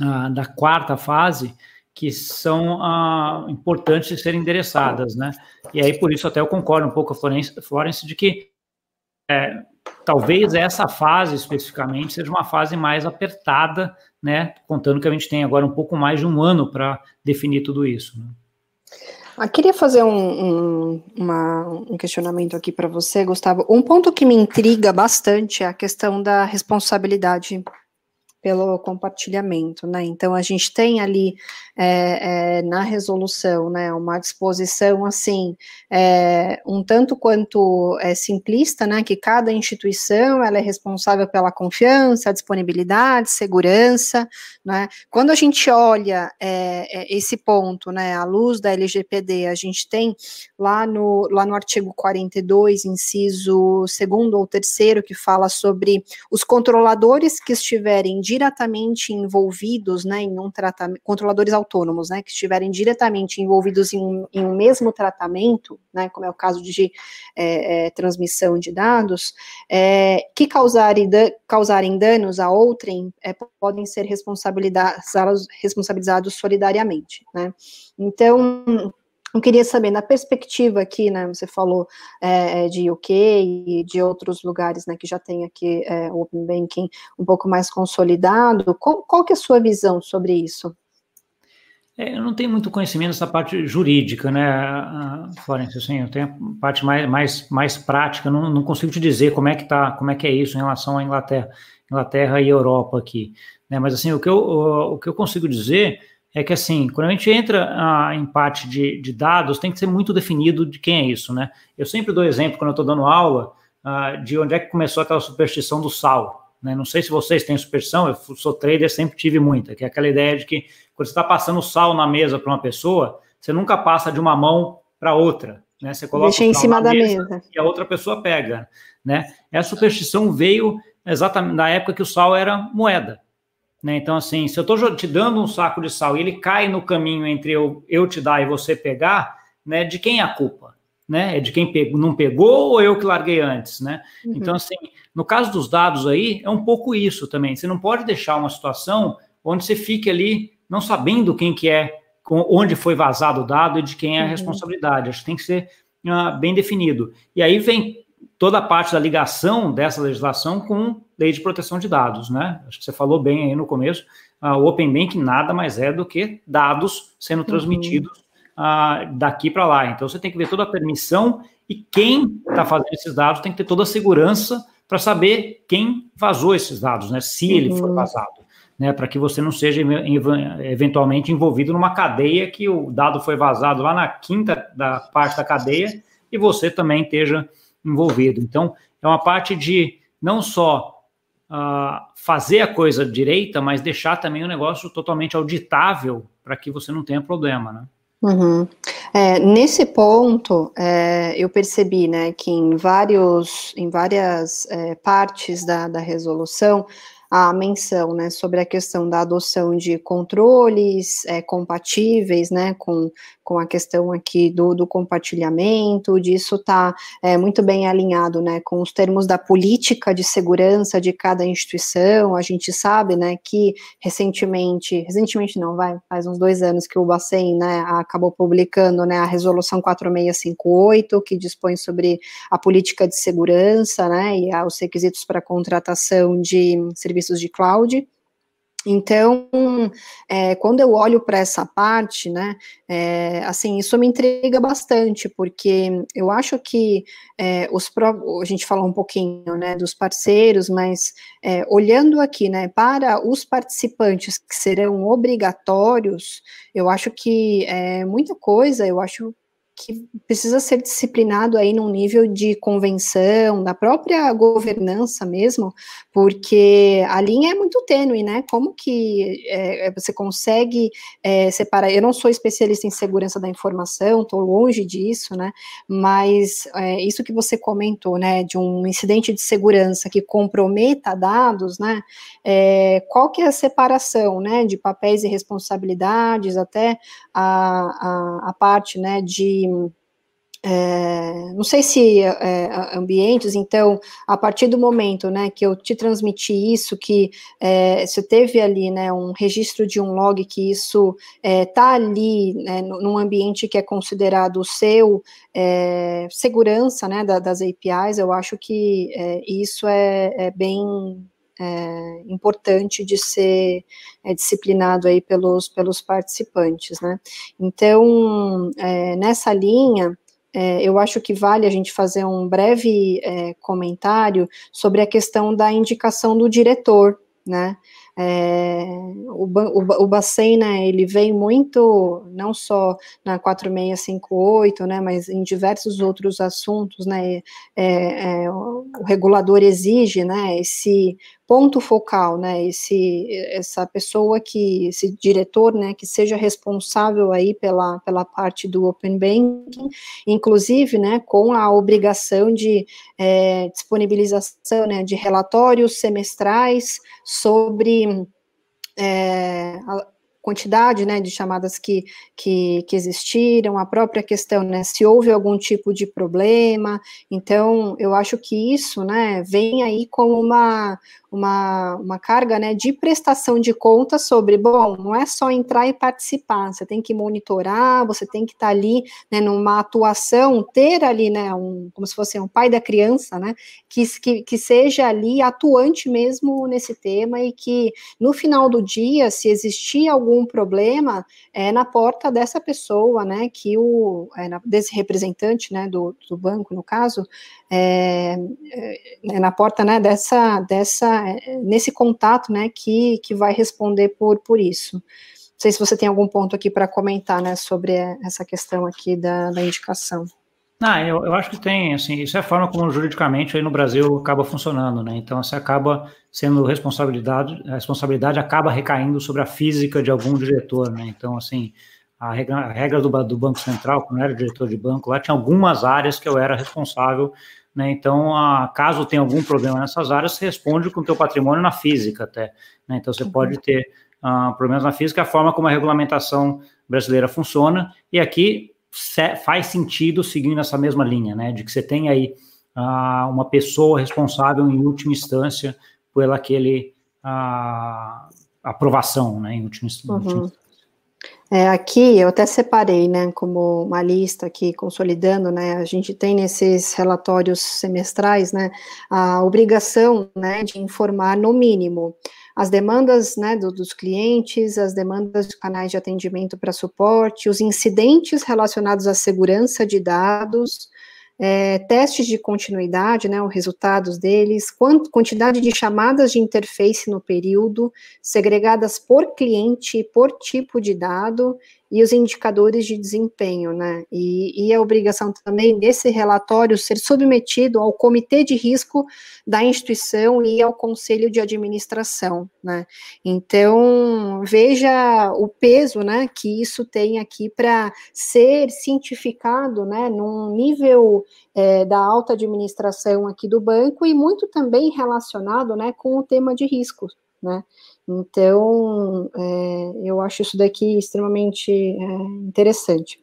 [SPEAKER 2] uh, da quarta fase, que são ah, importantes de serem endereçadas, né? E aí, por isso, até eu concordo um pouco com a Florence, Florence de que é, talvez essa fase especificamente seja uma fase mais apertada, né? Contando que a gente tem agora um pouco mais de um ano para definir tudo isso. Né?
[SPEAKER 3] Eu ah, queria fazer um, um, uma, um questionamento aqui para você, Gustavo. Um ponto que me intriga bastante é a questão da responsabilidade pelo compartilhamento, né? Então a gente tem ali é, é, na resolução, né, uma disposição assim, é, um tanto quanto é, simplista, né, que cada instituição ela é responsável pela confiança, disponibilidade, segurança, né? Quando a gente olha é, é, esse ponto, né, à luz da LGPD, a gente tem lá no lá no artigo 42, inciso segundo ou terceiro, que fala sobre os controladores que estiverem diretamente envolvidos, né, em um tratamento, controladores autônomos, né, que estiverem diretamente envolvidos em, em um mesmo tratamento, né, como é o caso de é, é, transmissão de dados, é, que causarem, causarem danos a outrem, é, podem ser responsabilizados, responsabilizados solidariamente, né. Então, eu queria saber, na perspectiva aqui, né, você falou é, é de UK e de outros lugares, né, que já tem aqui é, o Open Banking um pouco mais consolidado, qual, qual que é a sua visão sobre isso?
[SPEAKER 2] É, eu não tenho muito conhecimento dessa parte jurídica, né, Florence, assim, eu tenho a parte mais, mais, mais prática, não, não consigo te dizer como é que tá, como é que é isso em relação à Inglaterra, Inglaterra e Europa aqui, né, mas assim, o que eu, o, o que eu consigo dizer é que assim, quando a gente entra ah, em parte de, de, dados, tem que ser muito definido de quem é isso, né, eu sempre dou exemplo, quando eu estou dando aula, ah, de onde é que começou aquela superstição do sal, né? Não sei se vocês têm superstição, eu sou trader, sempre tive muita, que é aquela ideia de que quando você está passando sal na mesa para uma pessoa, você nunca passa de uma mão para outra. Né? Você coloca
[SPEAKER 3] Deixa em cima da mesa, mesa,
[SPEAKER 2] e a outra pessoa pega. Né? Essa superstição veio exatamente na época que o sal era moeda. Né? Então, assim, se eu estou te dando um saco de sal e ele cai no caminho entre eu, eu te dar e você pegar, né, de quem é a culpa? Né? É de quem pegou, não pegou ou eu que larguei antes? Né? Uhum. Então, assim, no caso dos dados aí, é um pouco isso também. Você não pode deixar uma situação onde você fique ali não sabendo quem que é, onde foi vazado o dado e de quem é a uhum. responsabilidade. Acho que tem que ser uh, bem definido. E aí vem toda a parte da ligação dessa legislação com lei de proteção de dados, né? Acho que você falou bem aí no começo. Uh, o Open Bank nada mais é do que dados sendo uhum. transmitidos uh, daqui para lá. Então você tem que ver toda a permissão e quem está fazendo esses dados tem que ter toda a segurança para saber quem vazou esses dados, né? Se uhum. ele foi vazado, né? Para que você não seja eventualmente envolvido numa cadeia que o dado foi vazado lá na quinta da parte da cadeia e você também esteja envolvido. Então, é uma parte de não só uh, fazer a coisa direita, mas deixar também o negócio totalmente auditável para que você não tenha problema, né?
[SPEAKER 3] Uhum. É, nesse ponto, é, eu percebi, né, que em vários, em várias é, partes da, da resolução, a menção, né, sobre a questão da adoção de controles é, compatíveis, né, com, com a questão aqui do, do compartilhamento, disso está é, muito bem alinhado, né, com os termos da política de segurança de cada instituição, a gente sabe, né, que recentemente, recentemente não, vai, faz uns dois anos que o Bacen, né, acabou publicando, né, a resolução 4658, que dispõe sobre a política de segurança, né, e os requisitos para contratação de serviços de cloud, então, é, quando eu olho para essa parte, né, é, assim, isso me intriga bastante, porque eu acho que é, os a gente falou um pouquinho, né, dos parceiros, mas é, olhando aqui, né, para os participantes que serão obrigatórios, eu acho que é muita coisa, eu acho que precisa ser disciplinado aí num nível de convenção, da própria governança mesmo, porque a linha é muito tênue, né? Como que é, você consegue é, separar? Eu não sou especialista em segurança da informação, estou longe disso, né? Mas é, isso que você comentou, né, de um incidente de segurança que comprometa dados, né? É, qual que é a separação, né, de papéis e responsabilidades, até a, a, a parte, né, de é, não sei se é, ambientes, então, a partir do momento, né, que eu te transmiti isso, que é, você teve ali, né, um registro de um log que isso está é, ali, né, num ambiente que é considerado o seu, é, segurança, né, da, das APIs, eu acho que é, isso é, bem é, importante de ser é, disciplinado aí pelos, pelos participantes, né? Então, é, nessa linha, é, eu acho que vale a gente fazer um breve é, comentário sobre a questão da indicação do diretor, né? É, o, o, o Bacen, né, ele vem muito, não só na 4658, né, mas em diversos outros assuntos, né, é, é, o regulador exige, né, esse ponto focal, né, esse, essa pessoa que, esse diretor, né, que seja responsável aí pela, pela parte do Open Banking, inclusive, né, com a obrigação de é, disponibilização, né, de relatórios semestrais sobre é, quantidade né, de chamadas que, que, que, existiram, a própria questão, né, se houve algum tipo de problema, então eu acho que isso, né, vem aí como uma, uma, uma carga né, de prestação de contas sobre, bom, não é só entrar e participar, você tem que monitorar, você tem que estar tá ali né, numa atuação, ter ali, né, um, como se fosse um pai da criança, né, que, que, que seja ali atuante mesmo nesse tema e que no final do dia, se existir algum problema, é na porta dessa pessoa, né, que o, é desse representante, né, do, do banco, no caso, é, é, na porta, né, dessa, dessa, nesse contato, né, que, que vai responder por, por isso. Não sei se você tem algum ponto aqui para comentar, né, sobre essa questão aqui da, da indicação.
[SPEAKER 2] Ah, eu, eu acho que tem, assim, isso é a forma como juridicamente aí no Brasil acaba funcionando, né, então você acaba sendo responsabilidade, a responsabilidade acaba recaindo sobre a física de algum diretor, né, então, assim, a regra, a regra do, do Banco Central, quando eu era diretor de banco, lá tinha algumas áreas que eu era responsável né? Então, a, caso tenha algum problema nessas áreas, você responde com o teu patrimônio na física até. Né? Então, você uhum. pode ter uh, problemas na física, a forma como a regulamentação brasileira funciona, e aqui faz sentido seguindo essa mesma linha, né? de que você tem aí uh, uma pessoa responsável em última instância por aquele uh, aprovação, né? em última, uhum. última
[SPEAKER 3] é, aqui eu até separei, né, como uma lista aqui, consolidando, né, a gente tem nesses relatórios semestrais, né, a obrigação, né, de informar no mínimo as demandas, né, do, dos clientes, as demandas de canais de atendimento para suporte, os incidentes relacionados à segurança de dados, é, testes de continuidade, né, os resultados deles, quant, quantidade de chamadas de interface no período, segregadas por cliente e por tipo de dado, e os indicadores de desempenho, né? E, e, a obrigação também desse relatório ser submetido ao comitê de risco da instituição e ao conselho de administração, né? Então, veja o peso, né, que isso tem aqui para ser cientificado, né, num nível é, da alta administração aqui do banco e muito também relacionado, né, com o tema de riscos, né? Então, é, eu acho isso daqui extremamente é, interessante.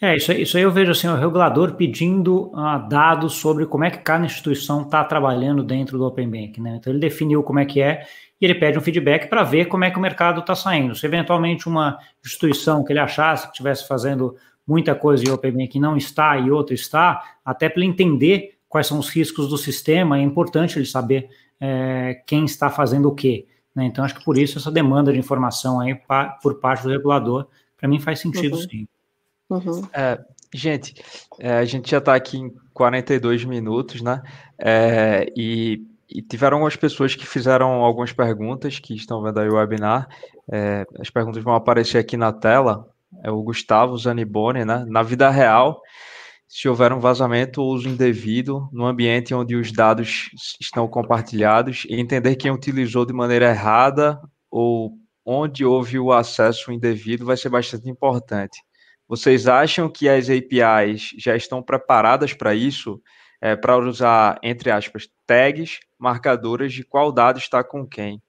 [SPEAKER 2] É, isso, isso aí eu vejo assim, o regulador pedindo uh, dados sobre como é que cada instituição está trabalhando dentro do Open Bank, né? Então ele definiu como é que é e ele pede um feedback para ver como é que o mercado está saindo. Se eventualmente uma instituição que ele achasse que estivesse fazendo muita coisa em Open Bank não está e outra está, até para ele entender quais são os riscos do sistema, é importante ele saber é, quem está fazendo o quê. Né? Então, acho que por isso essa demanda de informação aí pa, por parte do regulador, para mim faz sentido uhum. sim.
[SPEAKER 1] Uhum. É, gente, é, a gente já está aqui em 42 minutos, né? É, e, e, tiveram algumas pessoas que fizeram algumas perguntas que estão vendo aí o webinar. É, as perguntas vão aparecer aqui na tela. É o Gustavo Zaniboni, né? Na vida real, se houver um vazamento ou uso indevido no ambiente onde os dados estão compartilhados, e entender quem utilizou de maneira errada ou onde houve o acesso indevido vai ser bastante importante. Vocês acham que as APIs já estão preparadas para isso? É, para usar, entre aspas, tags, marcadoras de qual dado está com quem?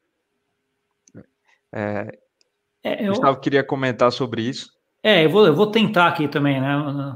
[SPEAKER 1] É, é, eu... Gustavo queria comentar sobre isso.
[SPEAKER 2] É, eu vou, eu vou tentar aqui também, né?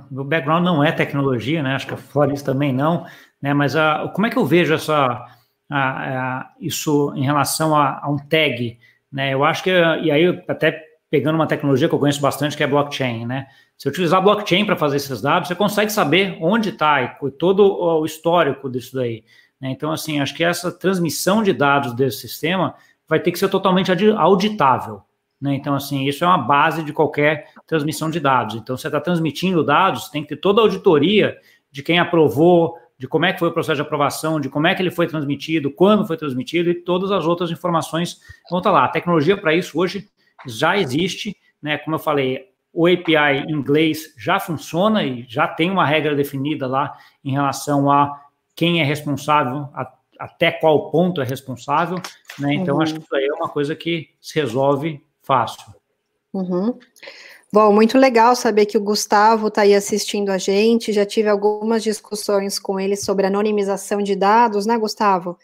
[SPEAKER 2] Meu background não é tecnologia, né? Acho que a Flores também não, né? Mas a, como é que eu vejo essa, a, a, isso em relação a, a, um tag, né? Eu acho que, e aí até pegando uma tecnologia que eu conheço bastante, que é blockchain, né? Se utilizar blockchain para fazer esses dados, você consegue saber onde está todo o histórico disso daí. Né? Então, assim, acho que essa transmissão de dados desse sistema vai ter que ser totalmente auditável. Né? Então, assim, isso é uma base de qualquer transmissão de dados. Então, você está transmitindo dados, tem que ter toda a auditoria de quem aprovou, de como é que foi o processo de aprovação, de como é que ele foi transmitido, quando foi transmitido e todas as outras informações vão estar tá lá. A tecnologia para isso hoje já existe, né? Como eu falei, o API em inglês já funciona e já tem uma regra definida lá em relação a quem é responsável, a, até qual ponto é responsável, né? Então, uhum. acho que isso aí é uma coisa que se resolve fácil.
[SPEAKER 3] Uhum. Bom, muito legal saber que o Gustavo está aí assistindo a gente. Já tive algumas discussões com ele sobre anonimização de dados, né, Gustavo?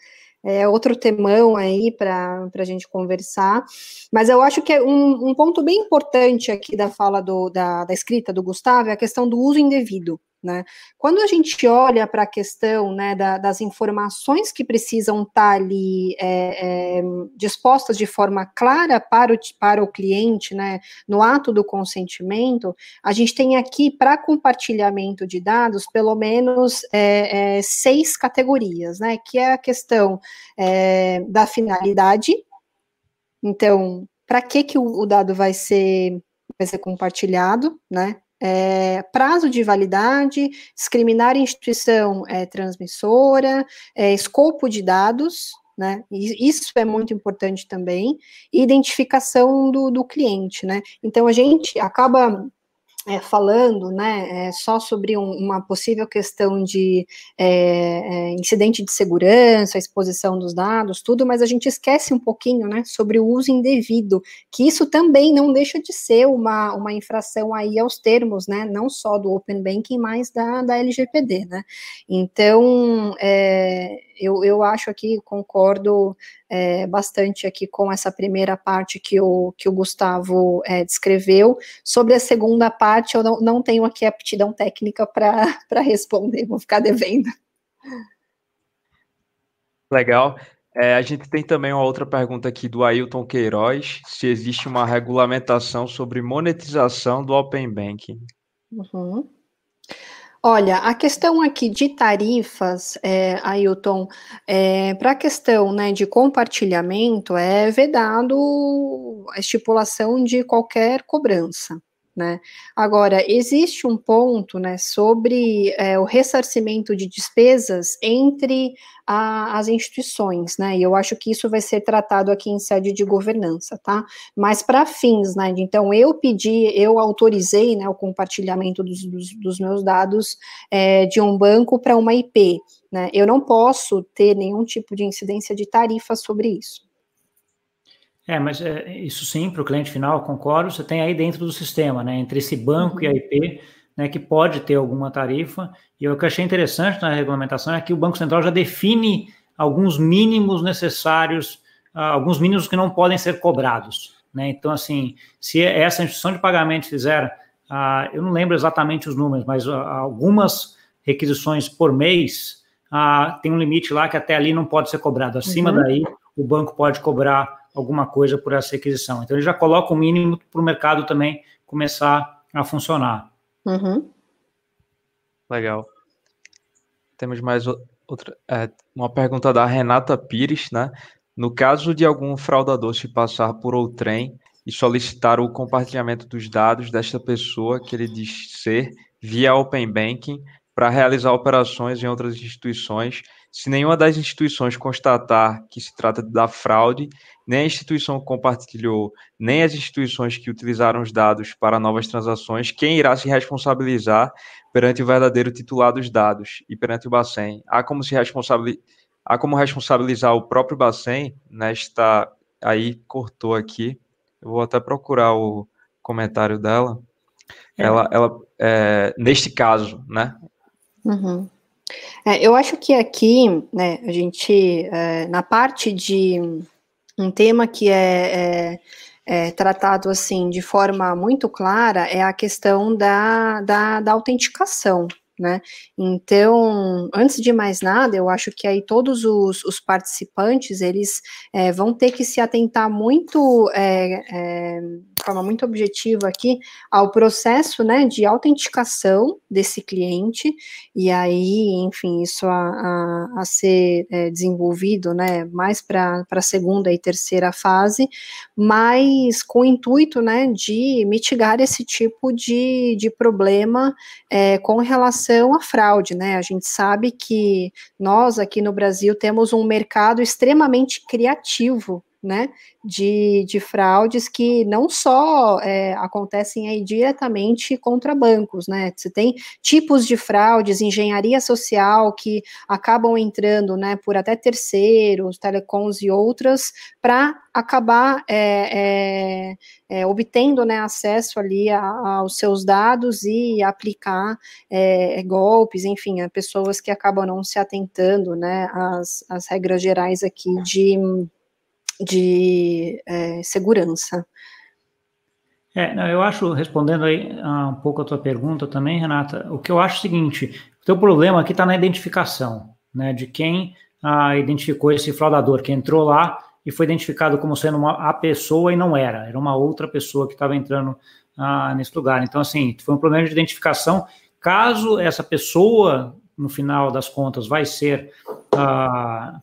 [SPEAKER 3] é outro temão aí para a gente conversar. Mas eu acho que é um, um ponto bem importante aqui da fala do, da, da escrita do Gustavo é a questão do uso indevido. Né? Quando a gente olha para a questão né, da, das informações que precisam estar tá ali é, é, dispostas de forma clara para o, para o cliente, né, no ato do consentimento, a gente tem aqui para compartilhamento de dados pelo menos é, é, seis categorias, né, que é a questão é, da finalidade. Então, para que, que o, o dado vai ser vai ser compartilhado, né? É, prazo de validade, discriminar instituição é, transmissora, é, escopo de dados, né? Isso é muito importante também, identificação do, do cliente, né? Então a gente acaba é, falando né, é, só sobre um, uma possível questão de é, é, incidente de segurança, exposição dos dados, tudo, mas a gente esquece um pouquinho né, sobre o uso indevido, que isso também não deixa de ser uma, uma infração aí aos termos, né, não só do Open Banking, mas da, da LGPD. Né? Então, é, eu, eu acho aqui, concordo é, bastante aqui com essa primeira parte que o, que o Gustavo é, descreveu. Sobre a segunda parte, eu não, não tenho aqui aptidão técnica para responder, vou ficar devendo.
[SPEAKER 1] Legal. É, a gente tem também uma outra pergunta aqui do Ailton Queiroz, se existe uma regulamentação sobre monetização do Open Banking.
[SPEAKER 3] Uhum. Olha, a questão aqui de tarifas, é, Ailton, é, para a questão né, de compartilhamento, é vedado a estipulação de qualquer cobrança. Né? Agora, existe um ponto né, sobre é, o ressarcimento de despesas entre a, as instituições, né? E eu acho que isso vai ser tratado aqui em sede de governança, tá? Mas para fins, né? Então, eu pedi, eu autorizei né, o compartilhamento dos, dos, dos meus dados é, de um banco para uma IP. Né? Eu não posso ter nenhum tipo de incidência de tarifa sobre isso.
[SPEAKER 2] É, mas é, isso sim, para o cliente final, concordo, você tem aí dentro do sistema, né, entre esse banco uhum. e a IP, né, que pode ter alguma tarifa, e o que eu achei interessante na regulamentação é que o Banco Central já define alguns mínimos necessários ah, alguns mínimos que não podem ser cobrados. Né? Então, assim, se essa instituição de pagamento fizer, ah, eu não lembro exatamente os números, mas ah, algumas requisições por mês, tem um limite lá que até ali não pode ser cobrado. Acima uhum. daí, o banco pode cobrar alguma coisa por essa requisição. Então, ele já coloca o mínimo para o mercado também começar a funcionar.
[SPEAKER 3] Uhum.
[SPEAKER 1] Legal. Temos mais outra, é, uma pergunta da Renata Pires, né? No caso de algum fraudador se passar por outrem e solicitar o compartilhamento dos dados desta pessoa que ele diz ser via Open Banking para realizar operações em outras instituições, se nenhuma das instituições constatar que se trata da fraude, nem a instituição compartilhou, nem as instituições que utilizaram os dados para novas transações, quem irá se responsabilizar perante o verdadeiro titular dos dados e perante o Bacen? Há como se responsabilizar há como responsabilizar o próprio Bacen nesta aí cortou aqui. Eu vou até procurar o comentário dela. É. Ela, ela é, neste caso, né?
[SPEAKER 3] Uhum. É, eu acho que aqui, né, a gente, é, na parte de um tema que é, é, é, tratado assim de forma muito clara é a questão da, da, da autenticação, né? Então, antes de mais nada, eu acho que aí todos os, os participantes, eles é, vão ter que se atentar muito, é, forma muito objetiva aqui, ao processo, né, de autenticação desse cliente, e aí, enfim, isso a, a, a ser é, desenvolvido, né, mais para a segunda e terceira fase, mas com o intuito, né, de mitigar esse tipo de, de problema é, com relação à fraude, né? A gente sabe que nós aqui no Brasil temos um mercado extremamente criativo né, de, de fraudes que não só é, acontecem aí diretamente contra bancos, né, você tem tipos de fraudes, engenharia social que acabam entrando, né, por até terceiros, telecoms e outras, para acabar é, é, é, obtendo, né, acesso ali a, aos seus dados e aplicar é, golpes, enfim, a pessoas que acabam não se atentando, né, às, às regras gerais aqui de de é, segurança.
[SPEAKER 2] É, eu acho, respondendo aí uh, um pouco a tua pergunta também, Renata, o que eu acho é o seguinte, o teu problema aqui está na identificação, né, de quem uh, identificou esse fraudador, que entrou lá e foi identificado como sendo uma, a pessoa e não era, era uma outra pessoa que estava entrando uh, nesse lugar. Então, assim, foi um problema de identificação. Caso essa pessoa, no final das contas, vai ser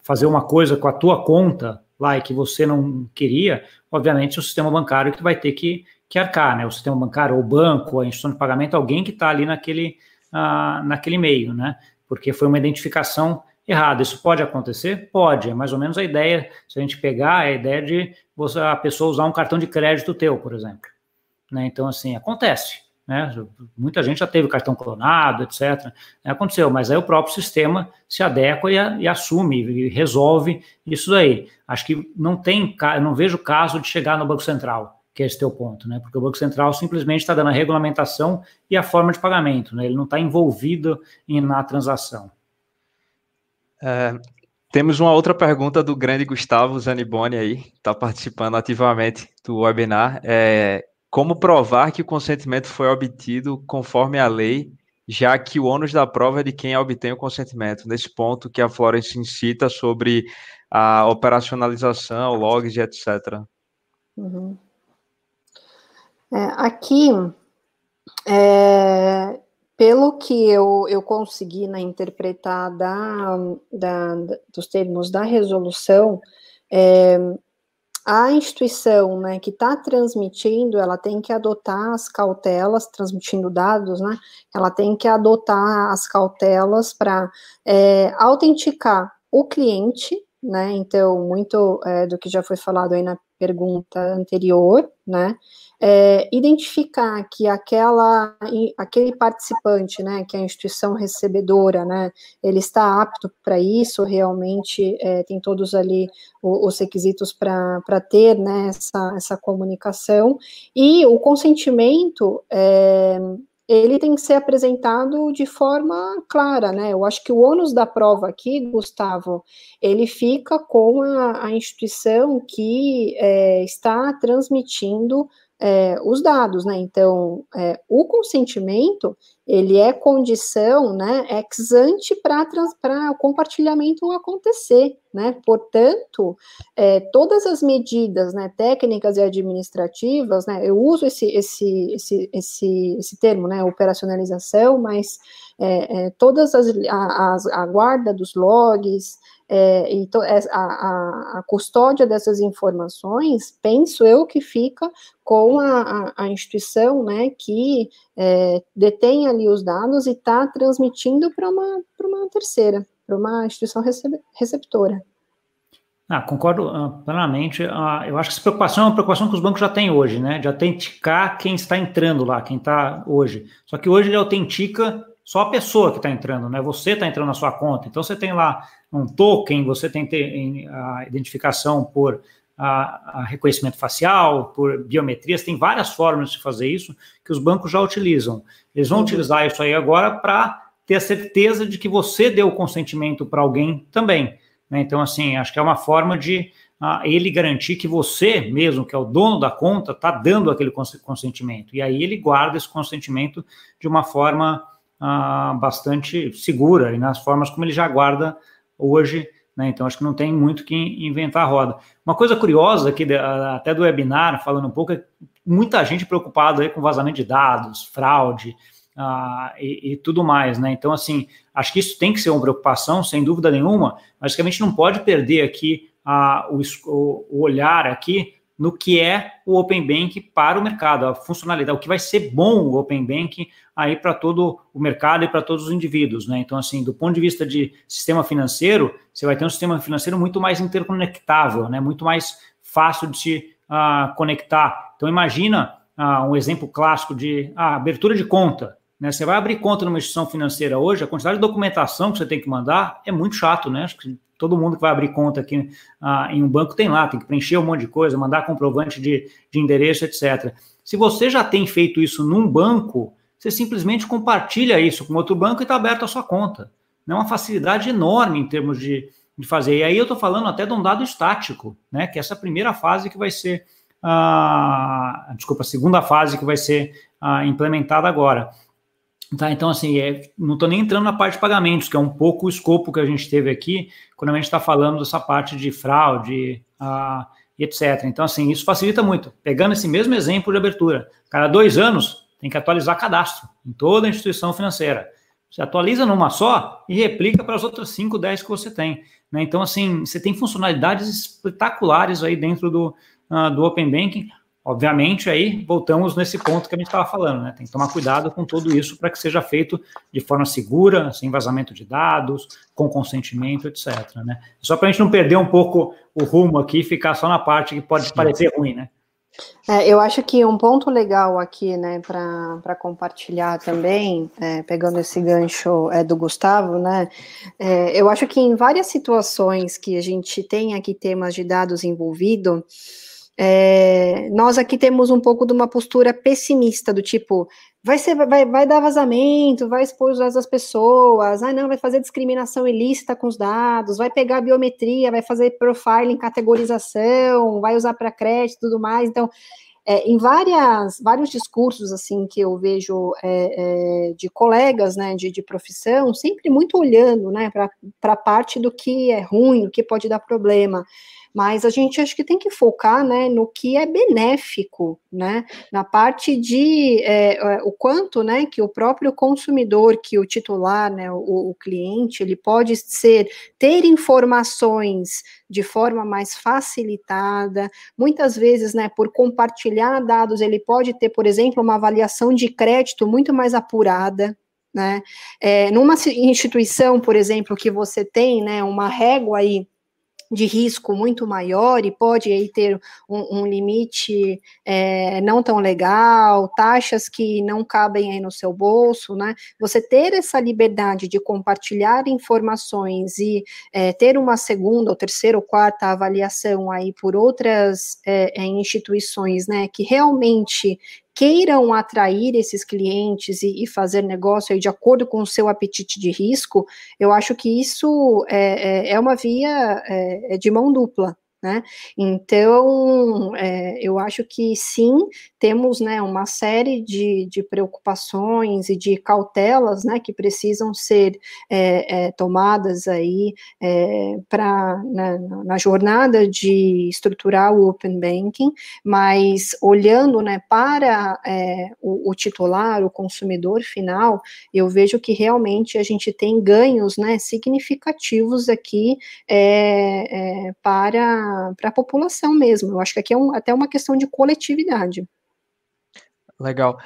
[SPEAKER 2] fazer uma coisa com a tua conta, lá e que você não queria, obviamente o sistema bancário que vai ter que, que arcar, né? O sistema bancário, o banco, a instituição de pagamento, alguém que está ali naquele, uh, naquele meio, né? Porque foi uma identificação errada. Isso pode acontecer? Pode. É mais ou menos a ideia, se a gente pegar, é a ideia de você, a pessoa usar um cartão de crédito teu, por exemplo. Né? Então, assim, acontece. Né? Muita gente já teve cartão clonado, etc. Né? Aconteceu, mas aí o próprio sistema se adequa e, e, assume e resolve isso aí. Acho que não tem, não vejo caso de chegar no Banco Central, que é esse teu ponto, né? Porque o Banco Central simplesmente está dando a regulamentação e a forma de pagamento, né? Ele não está envolvido em, na transação.
[SPEAKER 1] É, temos uma outra pergunta do grande Gustavo Zaniboni aí, está participando ativamente do webinar. É, como provar que o consentimento foi obtido conforme a lei, já que o ônus da prova é de quem obtém o consentimento? Nesse ponto que a Florence incita sobre a operacionalização, logs etc.
[SPEAKER 3] Uhum. É, aqui, é, pelo que eu, eu consegui né, interpretar da, da, dos termos da resolução, é, a instituição né, que está transmitindo, ela tem que adotar as cautelas, transmitindo dados, né, ela tem que adotar as cautelas para é, autenticar o cliente, né, então, muito é, do que já foi falado aí na pergunta anterior, né, é, identificar que aquela, aquele participante, né, que é a instituição recebedora, né, ele está apto para isso, realmente é, tem todos ali os, os requisitos para ter, né, essa, essa comunicação, e o consentimento, é, ele tem que ser apresentado de forma clara, né? Eu acho que o ônus da prova aqui, Gustavo, ele fica com a, a instituição que é, está transmitindo é, os dados, né? Então, é, o consentimento ele é condição, né, ex ante para o compartilhamento acontecer, né? Portanto, é, todas as medidas, né, técnicas e administrativas, né, eu uso esse esse esse esse, esse termo, né, operacionalização, mas é, é, todas as a, a, a guarda dos logs é, e to, é, a, a, a, custódia dessas informações, penso eu que fica com a, a instituição né, que é, detém ali os dados e está transmitindo para uma, uma terceira, para uma instituição receptora.
[SPEAKER 2] Ah, concordo uh, plenamente. Uh, eu acho que essa preocupação é uma preocupação que os bancos já têm hoje, né? De autenticar quem está entrando lá, quem está hoje. Só que hoje ele autentica só a pessoa que está entrando, né? Você está entrando na sua conta. Então você tem lá um token, você tem a identificação por a, a reconhecimento facial, por biometrias, tem várias formas de fazer isso que os bancos já utilizam. Eles vão uhum. utilizar isso aí agora para ter a certeza de que você deu o consentimento para alguém também. Né? Então, assim, acho que é uma forma de uh, ele garantir que você mesmo, que é o dono da conta, está dando aquele consentimento. E aí ele guarda esse consentimento de uma forma ah, bastante segura e nas formas como ele já guarda hoje. Né? Então, acho que não tem muito que inventar a roda. Uma coisa curiosa aqui, até do webinar, falando um pouco, é muita gente preocupada aí com vazamento de dados, fraude ah, e, e, tudo mais. Né? Então, assim, acho que isso tem que ser uma preocupação, sem dúvida nenhuma, mas que a gente não pode perder aqui ah, o, o olhar aqui no que é o Open Bank para o mercado, a funcionalidade, o que vai ser bom o Open Bank aí para todo o mercado e para todos os indivíduos, né? Então, assim, do ponto de vista de sistema financeiro, você vai ter um sistema financeiro muito mais interconectável, né? Muito mais fácil de se uh, conectar. Então, imagina uh, um exemplo clássico de uh, abertura de conta. Né? Você vai abrir conta numa instituição financeira hoje, a quantidade de documentação que você tem que mandar é muito chato, né? Acho que todo mundo que vai abrir conta aqui ah, em um banco tem lá, tem que preencher um monte de coisa, mandar comprovante de, de endereço, etc. Se você já tem feito isso num banco, você simplesmente compartilha isso com outro banco e está aberto a sua conta. É uma facilidade enorme em termos de, de fazer. E aí eu estou falando até de um dado estático, né? Que é essa primeira fase que vai ser a, desculpa, a segunda fase que vai ser a, implementada agora. Tá, então, assim, é, não estou nem entrando na parte de pagamentos, que é um pouco o escopo que a gente teve aqui, quando a gente está falando dessa parte de fraude e etc. Então, assim, isso facilita muito. Pegando esse mesmo exemplo de abertura, cada dois anos tem que atualizar cadastro em toda a instituição financeira. Você atualiza numa só e replica para as outras 5, 10 que você tem. Né? Então, assim, você tem funcionalidades espetaculares aí dentro do, uh, do Open Banking, Obviamente, aí voltamos nesse ponto que a gente estava falando, né? Tem que tomar cuidado com tudo isso para que seja feito de forma segura, sem vazamento de dados, com consentimento, etc. Né? Só para a gente não perder um pouco o rumo aqui e ficar só na parte que pode Sim. parecer ruim, né?
[SPEAKER 3] É, eu acho que um ponto legal aqui, né, para compartilhar também, é, pegando esse gancho é, do Gustavo, né, é, eu acho que em várias situações que a gente tem aqui temas de dados envolvidos, é, nós aqui temos um pouco de uma postura pessimista, do tipo, vai, ser, vai, vai dar vazamento, vai expor os dados das pessoas, ah, não, vai fazer discriminação ilícita com os dados, vai pegar biometria, vai fazer profiling, categorização, vai usar para crédito e tudo mais. Então, é, em várias, vários discursos assim que eu vejo é, é, de colegas né, de, de, profissão, sempre muito olhando né, para a parte do que é ruim, o que pode dar problema mas a gente acho que tem que focar né, no que é benéfico, né, na parte de é, é, o quanto né, que o próprio consumidor, que o titular, né, o, o cliente, ele pode ser ter informações de forma mais facilitada, muitas vezes, né, por compartilhar dados, ele pode ter, por exemplo, uma avaliação de crédito muito mais apurada, né, é, numa instituição, por exemplo, que você tem, né, uma régua aí de risco muito maior e pode aí ter um, um limite é, não tão legal, taxas que não cabem aí no seu bolso, né? Você ter essa liberdade de compartilhar informações e é, ter uma segunda ou terceira ou quarta avaliação aí por outras é, é instituições, né, que realmente queiram atrair esses clientes e, e fazer negócio de acordo com o seu apetite de risco, eu acho que isso é, é, é uma via é, é de mão dupla, né? Então, é, eu acho que sim, temos né, uma série de, de preocupações e de cautelas né, que precisam ser é, é, tomadas aí é, para na, na, jornada de estruturar o Open Banking, mas olhando né, para é, o, o, titular, o consumidor final, eu vejo que realmente a gente tem ganhos né, significativos aqui é, para para a população mesmo. Eu acho que aqui é um, até uma questão de coletividade.
[SPEAKER 1] Legal.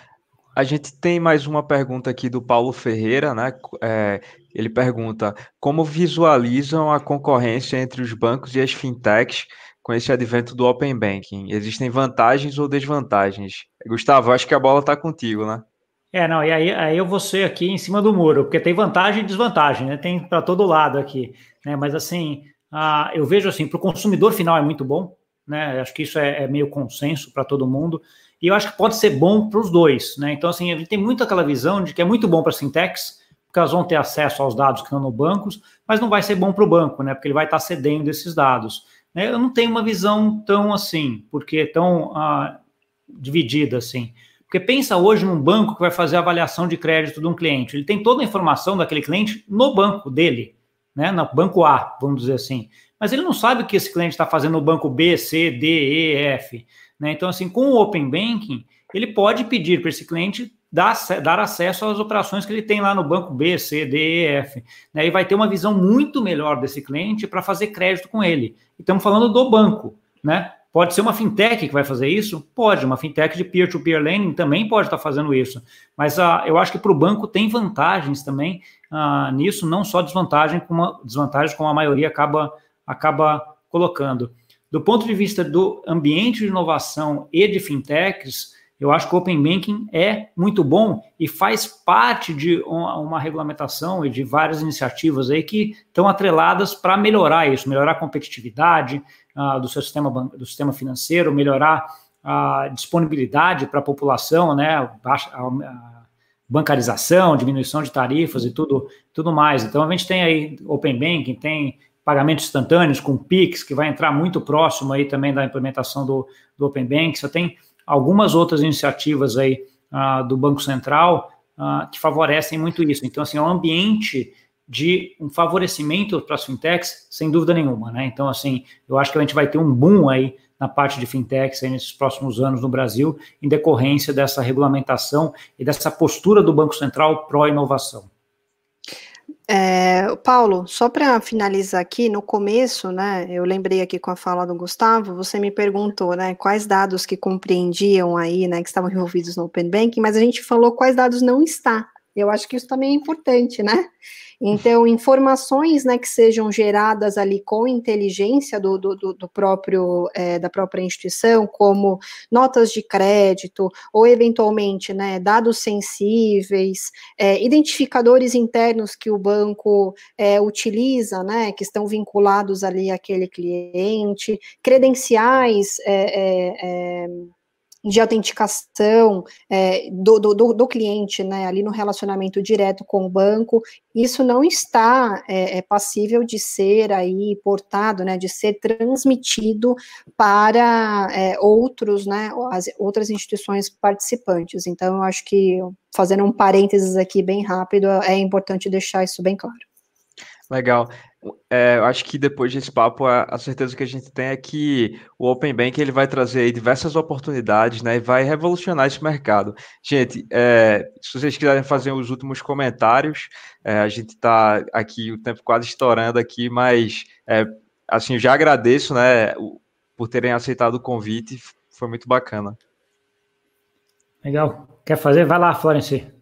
[SPEAKER 1] A gente tem mais uma pergunta aqui do Paulo Ferreira, né? É, ele pergunta como visualizam a concorrência entre os bancos e as fintechs com esse advento do Open Banking? Existem vantagens ou desvantagens? Gustavo, acho que a bola está contigo, né?
[SPEAKER 2] É, não, e aí, aí eu vou ser aqui em cima do muro, porque tem vantagem e desvantagem, né? Tem para todo lado aqui, né? Mas assim, ah, eu vejo assim, para o consumidor final é muito bom, né? Acho que isso é, é meio consenso para todo mundo. E eu acho que pode ser bom para os dois, né? Então, assim, a gente tem muito aquela visão de que é muito bom para as fintechs, porque elas vão ter acesso aos dados que estão no bancos, mas não vai ser bom para o banco, né? Porque ele vai estar cedendo esses dados. Né? Eu não tenho uma visão tão assim, porque tão ah, dividida assim. Porque pensa hoje num banco que vai fazer a avaliação de crédito de um cliente. Ele tem toda a informação daquele cliente no banco dele né, no banco A, vamos dizer assim. Mas ele não sabe o que esse cliente está fazendo no banco B, C, D, E, F. Né? Então, assim, com o Open Banking, ele pode pedir para esse cliente dar, dar acesso às operações que ele tem lá no banco B, C, D, E, F. Né? E vai ter uma visão muito melhor desse cliente para fazer crédito com ele. Estamos falando do banco, né? Pode ser uma fintech que vai fazer isso? Pode, uma fintech de peer-to-peer -peer lending também pode estar fazendo isso. Mas uh, eu acho que para o banco tem vantagens também uh, nisso, não só desvantagem, como desvantagens como a maioria acaba, acaba colocando. Do ponto de vista do ambiente de inovação e de fintechs, eu acho que o Open Banking é muito bom e faz parte de uma, uma regulamentação e de várias iniciativas aí que estão atreladas para melhorar isso, melhorar a competitividade, uh, do seu sistema, do sistema financeiro, melhorar a disponibilidade para a população, né, a, a bancarização, diminuição de tarifas e tudo, tudo mais. Então a gente tem aí Open Banking, tem pagamentos instantâneos com Pix, que vai entrar muito próximo aí também da implementação do, do Open Banking. Você tem algumas outras iniciativas aí uh, do Banco Central uh, que favorecem muito isso. Então, assim, é um ambiente de um favorecimento para as fintechs, sem dúvida nenhuma, né? Então, assim, eu acho que a gente vai ter um boom aí na parte de fintechs nesses próximos anos no Brasil, em decorrência dessa regulamentação e dessa postura do Banco Central pró-inovação.
[SPEAKER 3] É, Paulo, só para finalizar aqui, no começo, né, eu lembrei aqui com a fala do Gustavo, você me perguntou, né, quais dados que compreendiam aí, né, que estavam envolvidos no Open Banking, mas a gente falou quais dados não está. Eu acho que isso também é importante, né? Então, informações né, que sejam geradas ali com inteligência do, do, do próprio, é, da própria instituição, como notas de crédito, ou eventualmente né, dados sensíveis, é, identificadores internos que o banco é, utiliza, né, que estão vinculados ali àquele cliente, credenciais é, é, é, de autenticação é, do, do, do, cliente, né, ali no relacionamento direto com o banco, isso não está é, é, passível de ser aí portado, né, de ser transmitido para é, outros, né, as outras instituições participantes. Então, eu acho que, fazendo um parênteses aqui bem rápido, é importante deixar isso bem claro.
[SPEAKER 1] Legal. É, eu acho que depois desse papo, a, a, certeza que a gente tem é que o Open Bank ele vai trazer diversas oportunidades, né? E vai revolucionar esse mercado. Gente, é, se vocês quiserem fazer os últimos comentários, é, a gente está aqui, o tempo quase estourando aqui, mas é, assim, já agradeço, né, por terem aceitado o convite, foi muito bacana.
[SPEAKER 2] Legal. Quer fazer? Vai lá, Florence.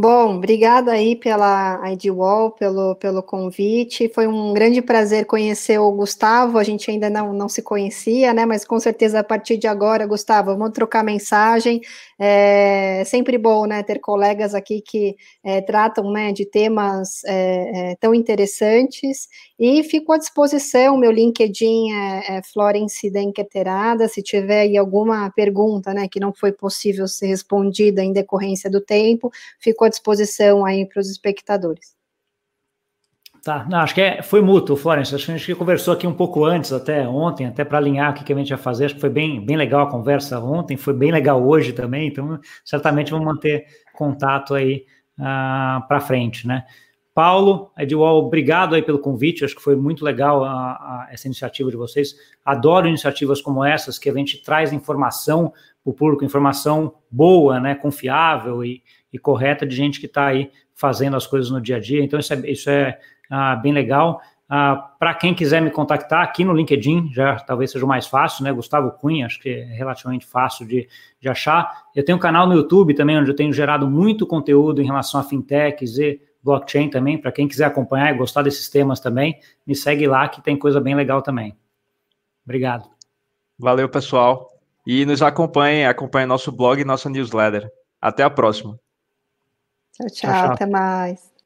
[SPEAKER 3] Bom, obrigada aí pela IDWall, pelo, pelo convite. Foi um grande prazer conhecer o Gustavo. A gente ainda não, não se conhecia, né? Mas com certeza a partir de agora, Gustavo, vamos trocar mensagem. É sempre bom, né, ter colegas aqui que é, tratam, né, de temas é, é, tão interessantes. E fico à disposição. Meu LinkedIn é, é Florence Denketerada. Se tiver alguma pergunta, né, que não foi possível ser respondida em decorrência do tempo, fico à disposição aí para os espectadores.
[SPEAKER 2] Tá, não, acho que é, foi mútuo, Florence. Acho que a gente conversou aqui um pouco antes, até ontem, até para alinhar o que, que a gente ia fazer. Acho que foi bem, bem legal a conversa ontem, foi bem legal hoje também. Então, certamente vamos manter contato aí uh, ah, para frente, né? Paulo, Edwall, obrigado aí pelo convite. Acho que foi muito legal a, a, essa iniciativa de vocês. Adoro iniciativas como essas que a gente traz informação para o público, informação boa, né, confiável e, e correta de gente que está aí fazendo as coisas no dia a dia. Então, isso é, isso é ah, bem legal. Ah, Para quem quiser me contactar aqui no LinkedIn, já talvez seja o mais fácil, né? Gustavo Cunha, acho que é relativamente fácil de, de achar. Eu tenho um canal no YouTube também, onde eu tenho gerado muito conteúdo em relação a fintechs e blockchain também. Para quem quiser acompanhar e gostar desses temas também, me segue lá que tem coisa bem legal também. Obrigado.
[SPEAKER 1] Valeu, pessoal. E nos acompanhem, acompanhem nosso blog e nossa newsletter. Até a próxima.
[SPEAKER 3] Tchau, tchau. tchau, tchau. até mais.